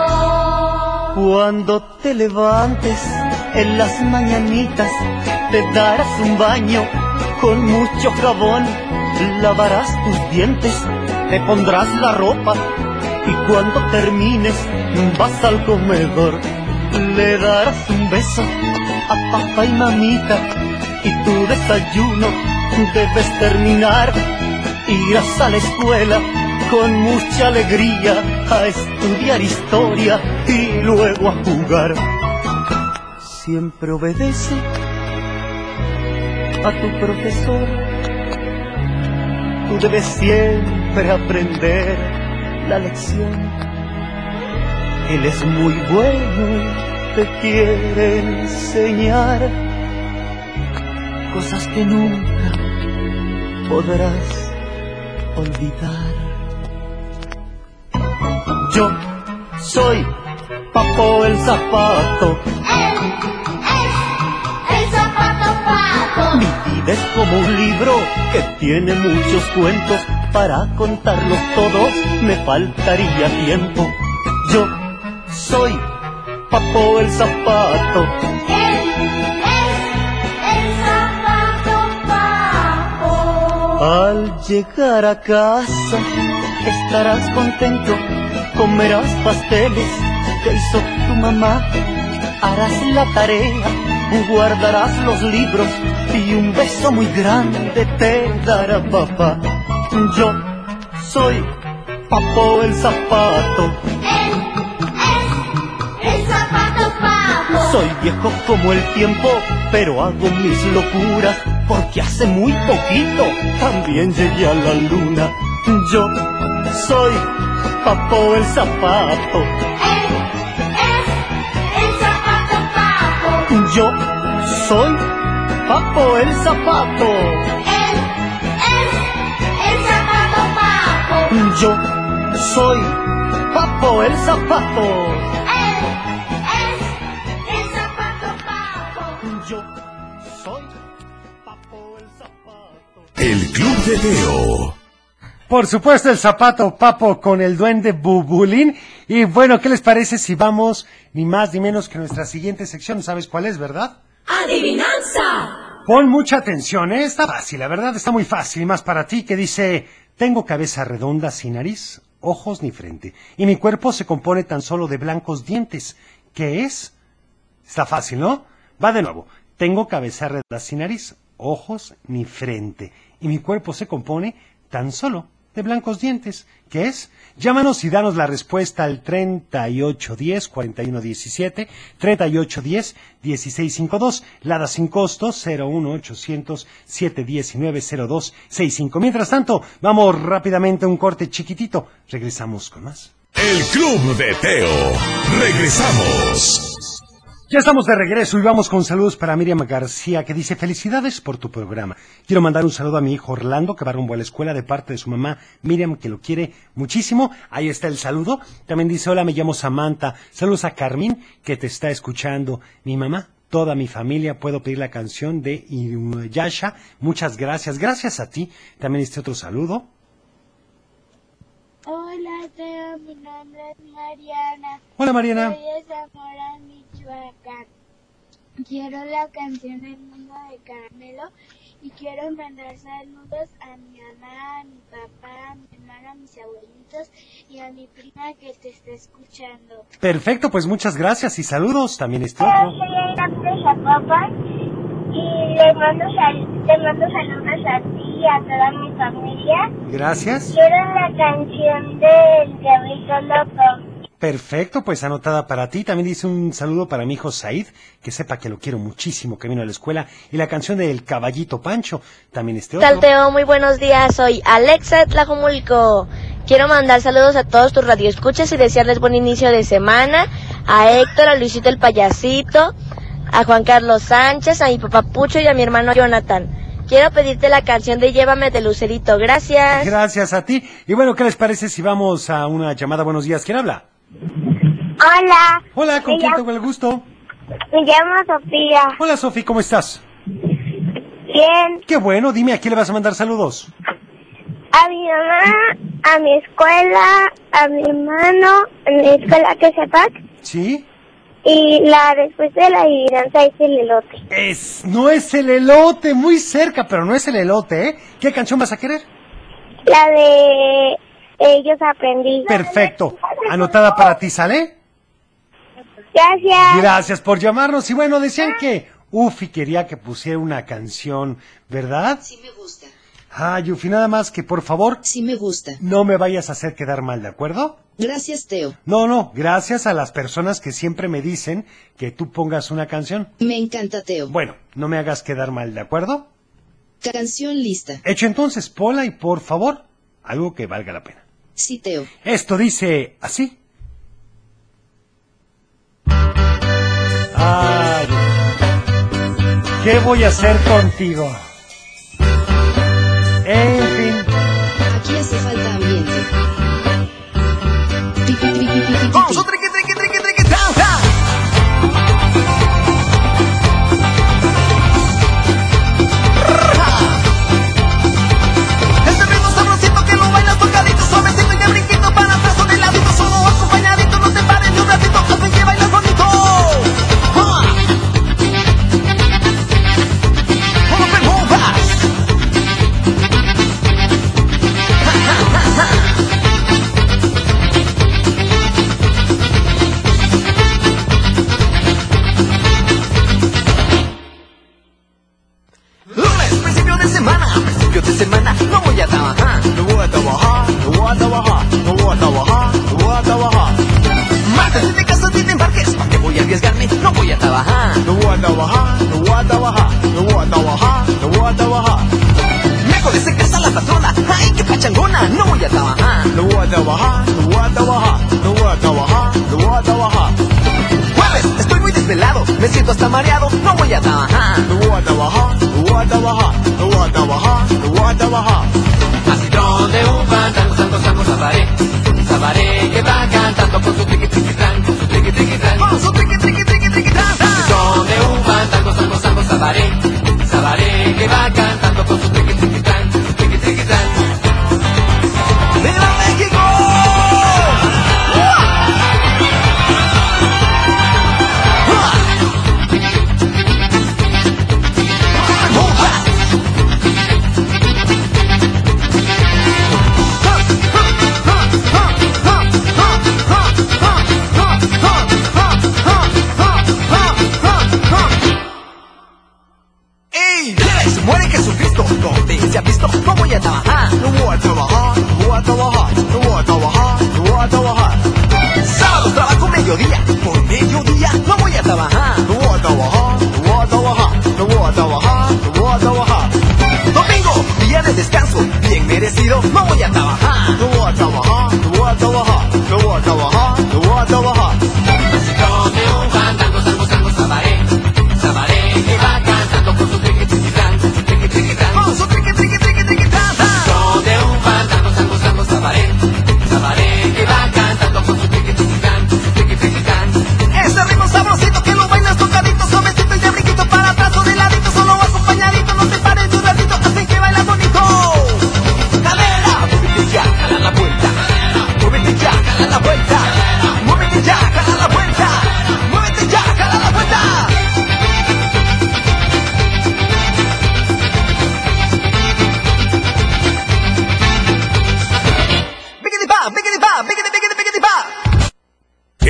Cuando te levantes en las mañanitas, te darás un baño con mucho jabón, lavarás tus dientes, te pondrás la ropa y cuando termines vas al comedor, le darás un beso a papá y mamita y tu desayuno debes terminar. Irás a la escuela con mucha alegría a estudiar historia y luego a jugar. Siempre obedece a tu profesor. Tú debes siempre aprender la lección. Él es muy bueno y te quiere enseñar cosas que nunca podrás olvidar. Yo soy Papo el Zapato. Mi vida es como un libro que tiene muchos cuentos. Para contarlos todos me faltaría tiempo. Yo soy Papo el Zapato. El zapato papo. Al llegar a casa estarás contento, comerás pasteles que hizo tu mamá, harás la tarea, guardarás los libros y un beso muy grande te dará papá. Yo soy Papo el Zapato, El zapato papo. soy viejo como el tiempo, pero hago mis locuras porque hace muy poquito también llegué a la luna. Yo soy Papo el Zapato. Yo soy Papo el Zapato. El zapato papo. Yo soy Papo el Zapato. El zapato papo. Yo soy Papo el Zapato. El Club de Teo. Por supuesto, el zapato papo con el duende bubulín. Y bueno, ¿qué les parece si vamos ni más ni menos que nuestra siguiente sección? ¿Sabes cuál es, verdad? Adivinanza. Pon mucha atención, ¿eh? Está fácil, la verdad está muy fácil. Y más para ti que dice, tengo cabeza redonda sin nariz, ojos ni frente. Y mi cuerpo se compone tan solo de blancos dientes. ¿Qué es? Está fácil, ¿no? Va de nuevo. Tengo cabeza redonda sin nariz, ojos ni frente. Y mi cuerpo se compone tan solo de blancos dientes. ¿Qué es? Llámanos y danos la respuesta al 3810-4117, 3810-1652, Lada sin costo 01800-719-0265. Mientras tanto, vamos rápidamente a un corte chiquitito. Regresamos con más. El Club de Teo. Regresamos. Ya estamos de regreso y vamos con saludos para Miriam García que dice felicidades por tu programa. Quiero mandar un saludo a mi hijo Orlando que va rumbo a la escuela de parte de su mamá Miriam que lo quiere muchísimo. Ahí está el saludo. También dice hola me llamo Samantha. Saludos a Carmín que te está escuchando. Mi mamá toda mi familia. Puedo pedir la canción de Yasha. Muchas gracias. Gracias a ti. También este otro saludo. Hola, Teo, mi nombre es Mariana. Hola, Mariana. Soy Michoacán. Quiero la canción El Mundo de Caramelo y quiero mandar saludos a mi mamá, a mi papá, a mi hermano, a mis abuelitos y a mi prima que te está escuchando. Perfecto, pues muchas gracias y saludos. También Zapopan y le mando, sal- le mando saludos a ti y a toda mi familia. Gracias. Quiero la canción del Diablito Loco. Perfecto, pues anotada para ti. También dice un saludo para mi hijo Said, que sepa que lo quiero muchísimo, que vino a la escuela. Y la canción del Caballito Pancho. También este otro. Salteo, muy buenos días. Soy Alexa de Tlajomulco. Quiero mandar saludos a todos tus radioescuchas y desearles buen inicio de semana. A Héctor, a Luisito el Payasito, a Juan Carlos Sánchez, a mi papá Pucho y a mi hermano Jonathan. Quiero pedirte la canción de Llévame de Lucerito. Gracias. Gracias a ti. Y bueno, ¿qué les parece si vamos a una llamada? Buenos días. ¿Quién habla? Hola. Hola, ¿con Me quién llamo- tengo el gusto? Me llamo Sofía. Hola, Sofi, ¿cómo estás? Bien. Qué bueno, dime, ¿a quién le vas a mandar saludos? A mi mamá, a mi escuela, a mi hermano, en mi escuela que sepas, ¿Sí? Y la respuesta de la adivinanza es el elote. Es, no es el elote, muy cerca, pero no es el elote, ¿eh? ¿Qué canción vas a querer? La de ellos aprendí. Perfecto. Anotada para ti, ¿sale? Gracias. Gracias por llamarnos. Y bueno, decían que Ufi quería que pusiera una canción, ¿verdad? Sí me gusta. Ay, Ufi, nada más que por favor Sí me gusta. no me vayas a hacer quedar mal, ¿de acuerdo? Gracias, Teo. No, no, gracias a las personas que siempre me dicen que tú pongas una canción. Me encanta, Teo. Bueno, no me hagas quedar mal, ¿de acuerdo? Canción lista. Hecho entonces, Pola, y por favor, algo que valga la pena. Sí, Teo. Esto dice así. Ay, ¿qué voy a hacer contigo? En fin, Aquí hace falta ambiente. Vamos, pi. Trabajar, no voy a trabajar, no voy a trabajar. Martes, te casas ni te embarques, ¿para qué voy a arriesgarme? No voy a trabajar. No voy a trabajar, no voy a trabajar, no voy a trabajar, no voy a trabajar. Miércoles se casa la patrona, ay, qué pachangona, no voy a trabajar. No voy a trabajar, no voy a trabajar, no voy a trabajar, no voy a trabajar. Jueves, estoy muy desvelado, me siento hasta mareado, no voy a trabajar. No voy a trabajar, no voy a trabajar, no voy a trabajar, no voy a trabajar. Así donde un santo, sabaré, sabaré que va cantando con su triqui, triqui, tran, con su triqui, triqui, tran. Con su triqui, triqui, triqui, triqui, tran. Así donde un fandango, santo, santo, sabaré, sabaré que va cantando con su mediodía, por mediodía no voy a trabajar. No voy a trabajar, no voy a trabajar, no voy a trabajar, no voy a trabajar. Domingo, día de descanso, bien merecido, no voy a trabajar. No voy a trabajar, no voy a trabajar, no voy a trabajar, no voy a trabajar.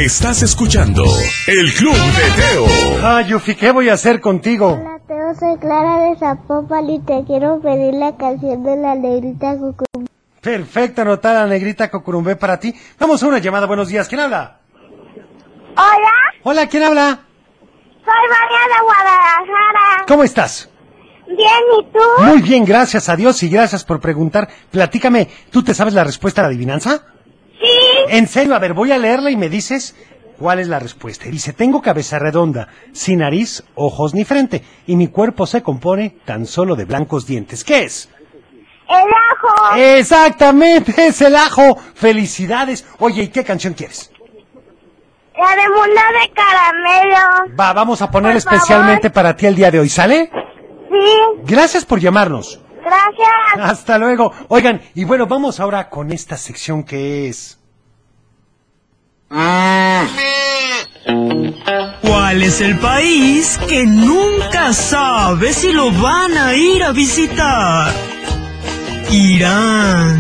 Estás escuchando El Club de Teo. ay, Ufi, ¿qué voy a hacer contigo? Hola, Teo, soy Clara de Zapopan y te quiero pedir la canción de la negrita cucú. Perfecta, anotada, negrita Cocurumbé para ti. Vamos a una llamada, buenos días. ¿Quién habla? Hola, Hola, ¿quién habla? soy María de Guadalajara. ¿Cómo estás? Bien, ¿y tú? Muy bien, gracias a Dios y gracias por preguntar. Platícame, ¿tú te sabes la respuesta a la adivinanza? Sí. En serio, a ver, voy a leerla y me dices cuál es la respuesta. Y dice, tengo cabeza redonda, sin nariz, ojos ni frente, y mi cuerpo se compone tan solo de blancos dientes. ¿Qué es? El ajo. Exactamente, [laughs] es el ajo. Felicidades. Oye, ¿y qué canción quieres? La de Munda de Caramelo. Va, vamos a poner Por especialmente para ti el día de hoy, ¿sale? Sí, Gracias por llamarnos. Gracias. Hasta luego. Oigan, y bueno, vamos ahora con esta sección que es... ¿Cuál es el país que nunca sabe si lo van a ir a visitar? Irán.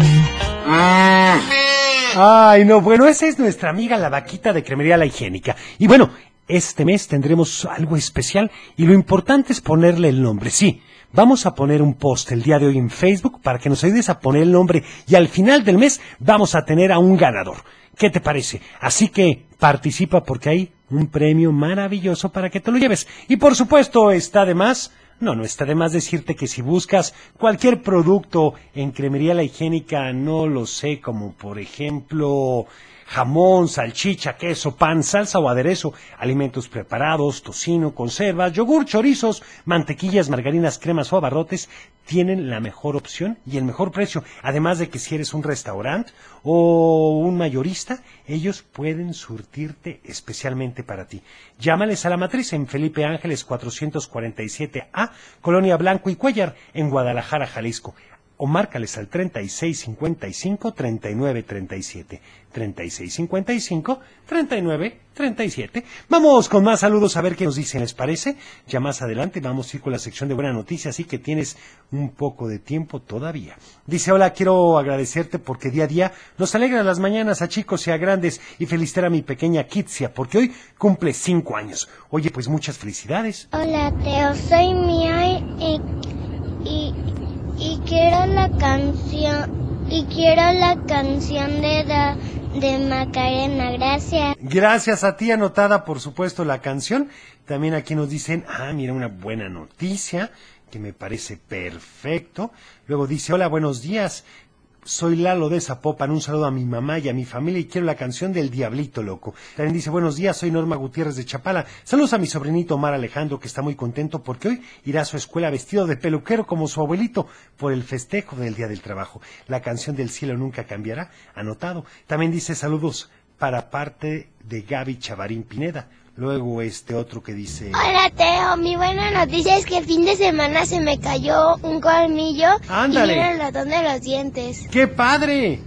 Ay, no, bueno, esa es nuestra amiga la vaquita de Cremería La Higiénica. Y bueno, este mes tendremos algo especial y lo importante es ponerle el nombre, sí. Vamos a poner un post el día de hoy en Facebook para que nos ayudes a poner el nombre y al final del mes vamos a tener a un ganador. ¿Qué te parece? Así que participa porque hay un premio maravilloso para que te lo lleves. Y por supuesto, está de más. No, no está de más decirte que si buscas cualquier producto en cremería la higiénica, no lo sé, como por ejemplo jamón, salchicha, queso, pan, salsa o aderezo, alimentos preparados, tocino, conservas, yogur, chorizos, mantequillas, margarinas, cremas o abarrotes, tienen la mejor opción y el mejor precio. Además de que si eres un restaurante o un mayorista, ellos pueden surtirte especialmente para ti. Llámales a la matriz en Felipe Ángeles 447A, Colonia Blanco y Cuellar, en Guadalajara, Jalisco o márcales al 3655 3937. 3655 3937. Vamos con más saludos a ver qué nos dicen, ¿les parece? Ya más adelante vamos a ir con la sección de buenas noticias, así que tienes un poco de tiempo todavía. Dice, hola, quiero agradecerte porque día a día nos alegra las mañanas a chicos y a grandes y felicitar a mi pequeña Kitsia porque hoy cumple cinco años. Oye, pues muchas felicidades. Hola, Teo, soy Mia y, y, y quiero la canción y quiero la canción de da, de Macarena. Gracias. Gracias a ti, anotada por supuesto la canción. También aquí nos dicen, ah, mira, una buena noticia que me parece perfecto. Luego dice, hola, buenos días. Soy Lalo de Zapopan, un saludo a mi mamá y a mi familia y quiero la canción del Diablito Loco. También dice, buenos días, soy Norma Gutiérrez de Chapala. Saludos a mi sobrinito Omar Alejandro, que está muy contento porque hoy irá a su escuela vestido de peluquero como su abuelito por el festejo del Día del Trabajo. La canción del cielo nunca cambiará, anotado. También dice saludos para parte de Gaby Chavarín Pineda. Luego este otro que dice... Hola, Teo. Mi buena noticia es que el fin de semana se me cayó un colmillo Ándale. y era el ratón de los dientes. ¡Qué padre!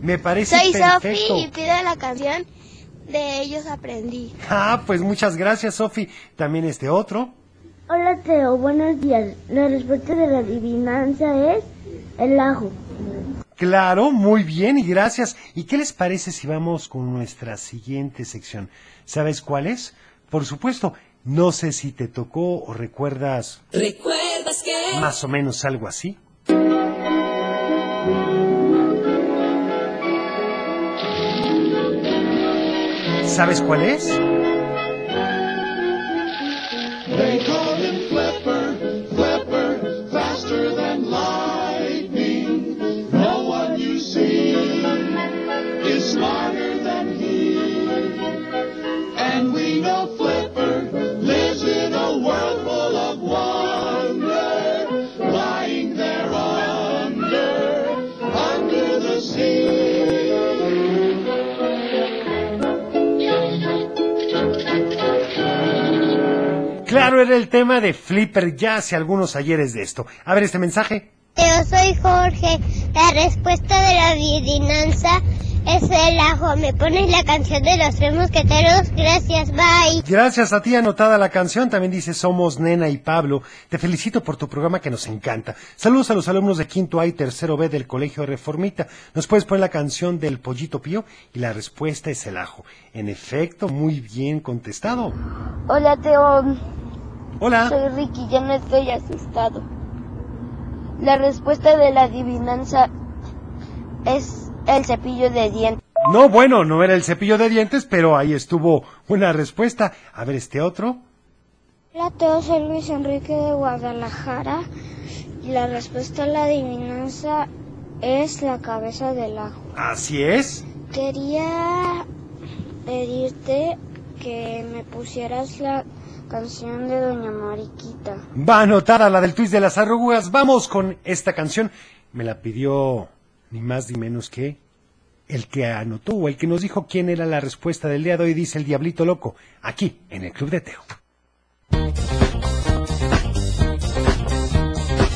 Me parece Soy perfecto. Sofi y pido la canción de ellos aprendí. Ah, pues muchas gracias, Sofi. También este otro. Hola Teo, buenos días. La respuesta de la adivinanza es el ajo. Claro, muy bien y gracias. ¿Y qué les parece si vamos con nuestra siguiente sección? ¿Sabes cuál es? Por supuesto, no sé si te tocó o recuerdas ¿Recuerdas que? más o menos algo así. ¿Sabes cuál es? Claro, era el tema de Flipper ya hace algunos ayeres de esto. A ver este mensaje. Teo, soy Jorge. La respuesta de la adivinanza es el ajo. Me pones la canción de los tres mosqueteros. Gracias, bye. Gracias a ti, anotada la canción. También dice Somos Nena y Pablo. Te felicito por tu programa que nos encanta. Saludos a los alumnos de quinto A y tercero B del Colegio Reformita. Nos puedes poner la canción del Pollito Pío y la respuesta es el ajo. En efecto, muy bien contestado. Hola, Teo. Hola. Soy Ricky, ya no estoy asustado. La respuesta de la adivinanza es el cepillo de dientes. No, bueno, no era el cepillo de dientes, pero ahí estuvo una respuesta. A ver este otro. Hola Teo, soy Luis Enrique de Guadalajara. Y la respuesta a la adivinanza es la cabeza del ajo. Así es. Quería pedirte que me pusieras la canción de Doña Mariquita. Va anotada la del twist de las arrugas. Vamos con esta canción. Me la pidió ni más ni menos que el que anotó o el que nos dijo quién era la respuesta del día de hoy, dice el Diablito Loco, aquí en el Club de Teo.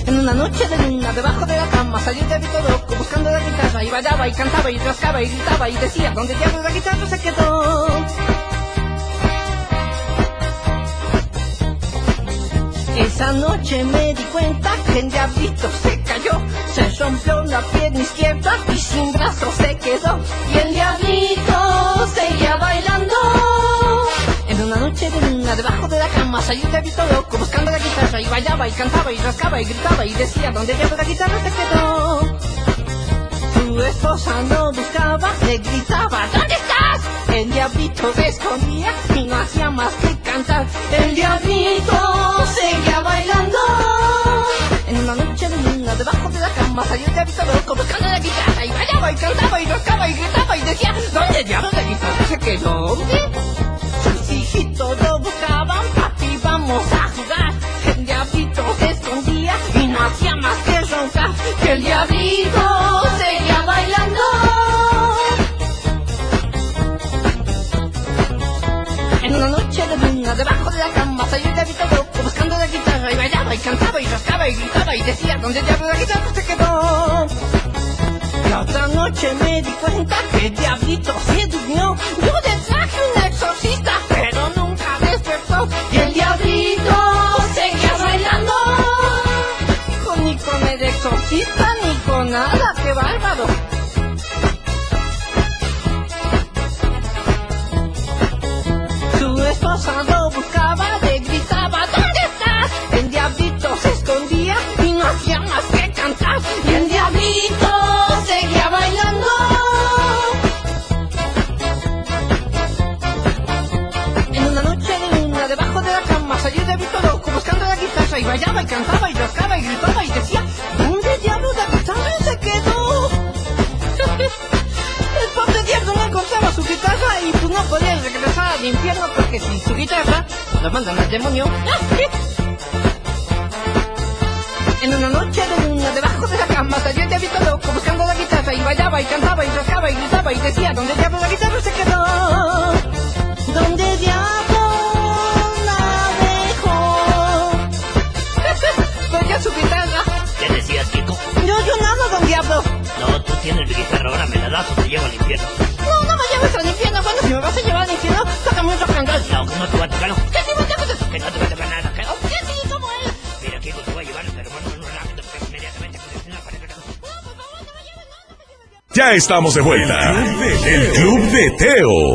En una noche de luna, debajo de la cama, salió el diablito loco buscando la guitarra y bailaba y cantaba y rascaba y gritaba y decía, ¿dónde diablos la guitarra se quedó? Esa noche me di cuenta que el diablito se cayó, se rompió la pierna izquierda y sin brazo se quedó. Y el diablito seguía bailando. En una noche de luna debajo de la cama salió un diablito loco buscando la guitarra y bailaba y cantaba y rascaba y gritaba y decía ¿Dónde llevo la guitarra se quedó? Su esposa lo buscaba, le gritaba ¿Dónde estás? El diablito se escondía y no hacía más que cantar. El diablito seguía bailando. En una noche de luna debajo de la cama salió el diablito loco buscando la guitarra y bailaba y cantaba y rascaba y gritaba y decía ¿Dónde diablos la guitarra se quedó? Sus hijitos lo buscaban, papi, vamos a jugar. El diablito se escondía y no hacía más que roncar. El diablito la salió el diablito loco buscando la guitarra y bailaba y cantaba y rascaba y gritaba y decía ¿Dónde diablos la guitarra se quedó? Y otra noche me di cuenta que diablito se durmió. Yo le traje un la y bailaba y cantaba y rascaba y gritaba y decía, ¿dónde diablos la guitarra se quedó? [laughs] El pobre diablo no encontraba su guitarra y pues no podía regresar al infierno porque sin su guitarra lo mandan al demonio. [laughs] En una noche de luna debajo de la cama salió el diablito loco buscando la guitarra y bailaba y cantaba y rascaba y gritaba y decía ¿Dónde diablo la guitarra se quedó? ¿Dónde diablo su guitarra. ¿Qué decías, Kiko? Yo, yo nada, don diablo. No, tú tienes mi guitarra, ahora me la das o te llevo al infierno. No, no me lleves al infierno. Bueno, si me vas a llevar al infierno, tócame un rock and roll. No, que no te va a tocar. ¿Qué tipo de cosas? Que no te va a tocar Ya estamos de vuelta. El Club de Teo.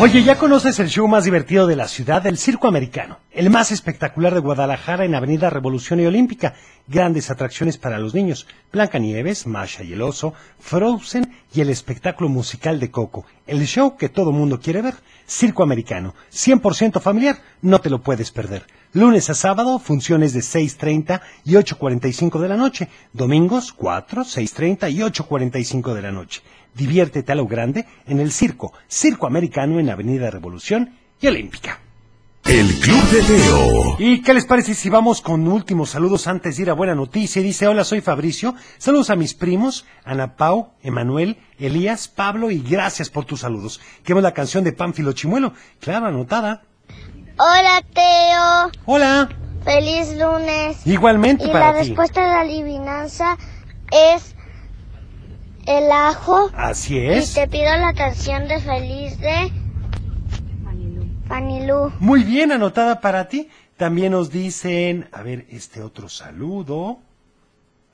Oye, ¿ya conoces el show más divertido de la ciudad, el Circo Americano? El más espectacular de Guadalajara en Avenida Revolución y Olímpica. Grandes atracciones para los niños. Blancanieves, Masha y el oso, Frozen y el espectáculo musical de Coco. El show que todo mundo quiere ver. Circo Americano. 100% familiar. No te lo puedes perder. Lunes a sábado, funciones de 6.30 y 8.45 de la noche. Domingos, 4, 6.30 y 8.45 de la noche. Diviértete a lo grande en el circo, Circo Americano en Avenida Revolución y Olímpica. El Club de Teo. ¿Y qué les parece si vamos con últimos saludos antes de ir a buena noticia? Dice, hola, soy Fabricio. Saludos a mis primos, Ana Pau, Emanuel, Elías, Pablo y gracias por tus saludos. Queremos la canción de Pánfilo Chimuelo. Claro, anotada. Hola, Teo. Hola. Feliz lunes. Igualmente y para la ti. respuesta de la adivinanza es el ajo. Así Y es. te pido la canción de Feliz de Fanilú. Muy bien, anotada para ti. También nos dicen, a ver, este otro saludo.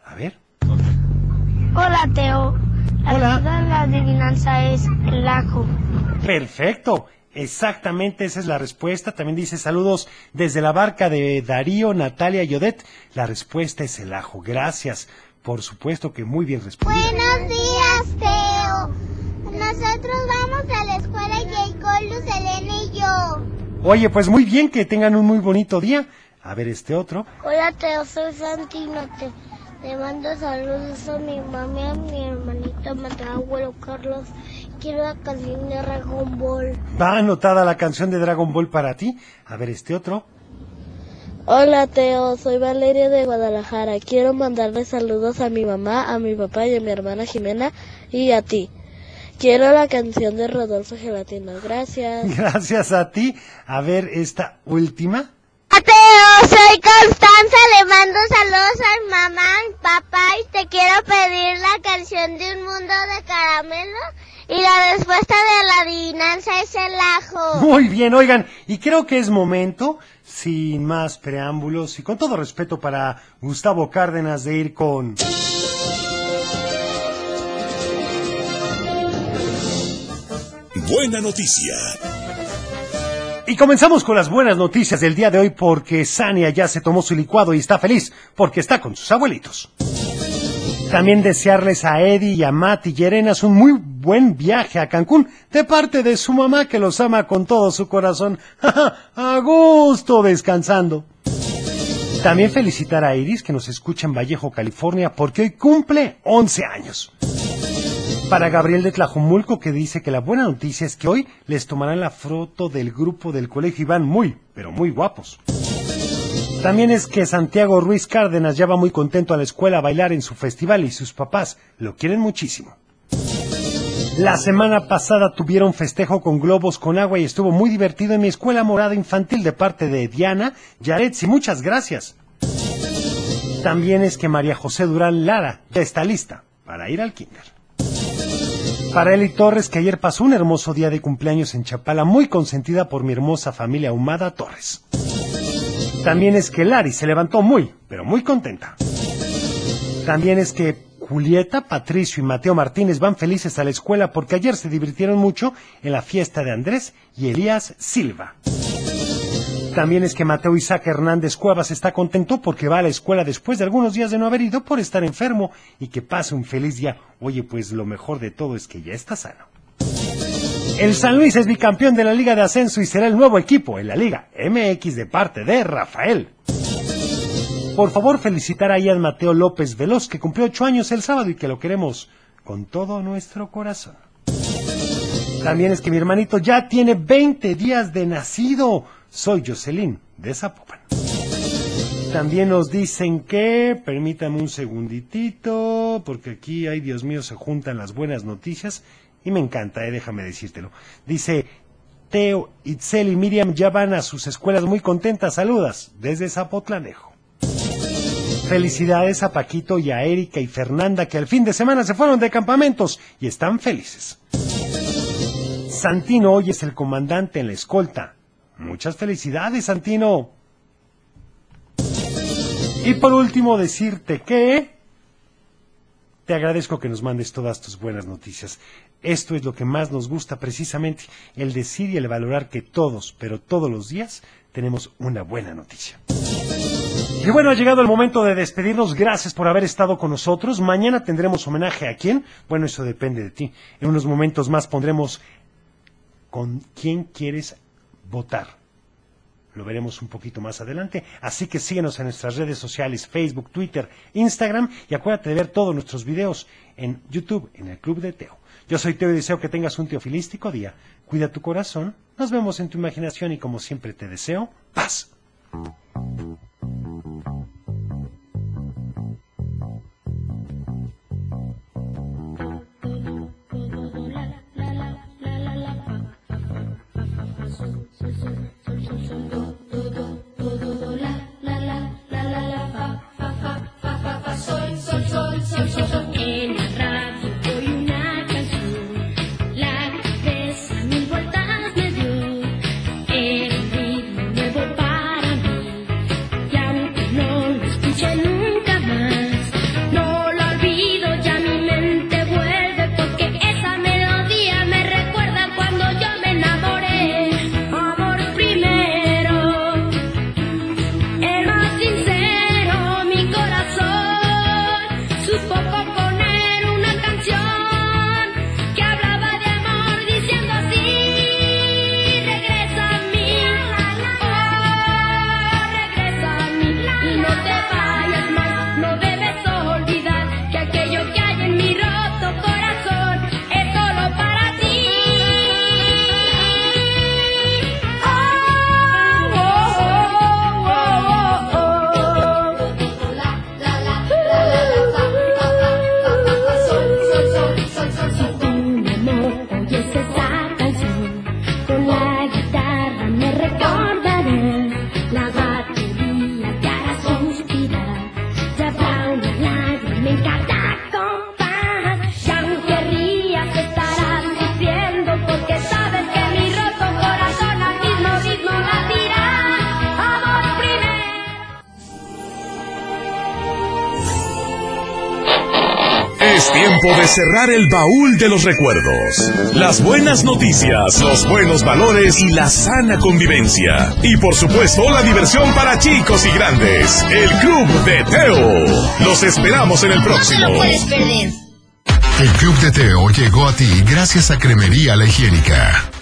A ver. Hola, Teo. La Hola. la adivinanza es el ajo. Perfecto. Exactamente, esa es la respuesta. También dice saludos desde la barca de Darío, Natalia y Odette. La respuesta es el ajo. Gracias. Por supuesto que muy bien respondido. Buenos días, Teo. Nosotros vamos a la escuela Jacob, Luz, Elena y yo. Oye, pues muy bien, que tengan un muy bonito día. A ver este otro. Hola, Teo, soy Santino. Te, te mando saludos a mi mami, a mi hermanito, a mi abuelo Carlos. Quiero la canción de Dragon Ball. Va anotada la canción de Dragon Ball para ti. A ver este otro. Hola Teo, soy Valeria de Guadalajara. Quiero mandarle saludos a mi mamá, a mi papá y a mi hermana Jimena y a ti. Quiero la canción de Rodolfo Gelatino. Gracias. [laughs] Gracias a ti. A ver esta última. Teo, soy Constanza, le mando saludos a mi mamá, mi papá y te quiero pedir la canción de Un Mundo de Caramelos y la respuesta de la adivinanza es el ajo. Muy bien, oigan, y creo que es momento, sin más preámbulos y con todo respeto para Gustavo Cárdenas, de ir con... Buena noticia. Y comenzamos con las buenas noticias del día de hoy porque Sania ya se tomó su licuado y está feliz porque está con sus abuelitos. También desearles a Eddie y a Matt y Yerenas un muy buen viaje a Cancún de parte de su mamá que los ama con todo su corazón. [laughs] a gusto descansando. También felicitar a Iris que nos escucha en Vallejo, California porque hoy cumple 11 años. Para Gabriel de Tlajomulco que dice que la buena noticia es que hoy les tomarán la foto del grupo del colegio y van muy, pero muy guapos. También es que Santiago Ruiz Cárdenas ya va muy contento a la escuela a bailar en su festival y sus papás lo quieren muchísimo. La semana pasada tuvieron festejo con globos con agua y estuvo muy divertido en mi escuela morada infantil de parte de Diana Yaretsi. Muchas gracias. También es que María José Durán Lara está lista para ir al kinder. Para Eli Torres, que ayer pasó un hermoso día de cumpleaños en Chapala, muy consentida por mi hermosa familia Humada Torres. También es que Lari se levantó muy, pero muy contenta. También es que Julieta, Patricio y Mateo Martínez van felices a la escuela porque ayer se divirtieron mucho en la fiesta de Andrés y Elías Silva. También es que Mateo Isaac Hernández Cuevas está contento porque va a la escuela después de algunos días de no haber ido por estar enfermo y que pase un feliz día. Oye, pues lo mejor de todo es que ya está sano. El San Luis es bicampeón de la Liga de Ascenso y será el nuevo equipo en la Liga MX de parte de Rafael. Por favor, felicitar a Ian Mateo López Veloz, que cumplió ocho años el sábado y que lo queremos con todo nuestro corazón. También es que mi hermanito ya tiene 20 días de nacido. Soy Jocelyn de Zapopan. También nos dicen que, permítame un segunditito, porque aquí, ay Dios mío, se juntan las buenas noticias y me encanta, eh, déjame decírtelo. Dice, Teo, Itzel y Miriam ya van a sus escuelas muy contentas. Saludas desde Zapotlanejo. Felicidades a Paquito y a Erika y Fernanda que al fin de semana se fueron de campamentos y están felices. Santino hoy es el comandante en la escolta. Muchas felicidades, Santino. Y por último decirte que te agradezco que nos mandes todas tus buenas noticias. Esto es lo que más nos gusta precisamente, el decir y el valorar que todos, pero todos los días, tenemos una buena noticia. Y bueno, ha llegado el momento de despedirnos. Gracias por haber estado con nosotros. Mañana tendremos homenaje a quién. Bueno, eso depende de ti. En unos momentos más pondremos con quién quieres votar. Lo veremos un poquito más adelante. Así que síguenos en nuestras redes sociales, Facebook, Twitter, Instagram y acuérdate de ver todos nuestros videos en YouTube, en el Club de Teo. Yo soy Teo y deseo que tengas un teofilístico día. Cuida tu corazón. Nos vemos en tu imaginación y como siempre te deseo paz. De cerrar el baúl de los recuerdos. Las buenas noticias, los buenos valores y la sana convivencia. Y por supuesto, la diversión para chicos y grandes. El Club de Teo. Los esperamos en el próximo. El Club de Teo llegó a ti gracias a Cremería La Higiénica.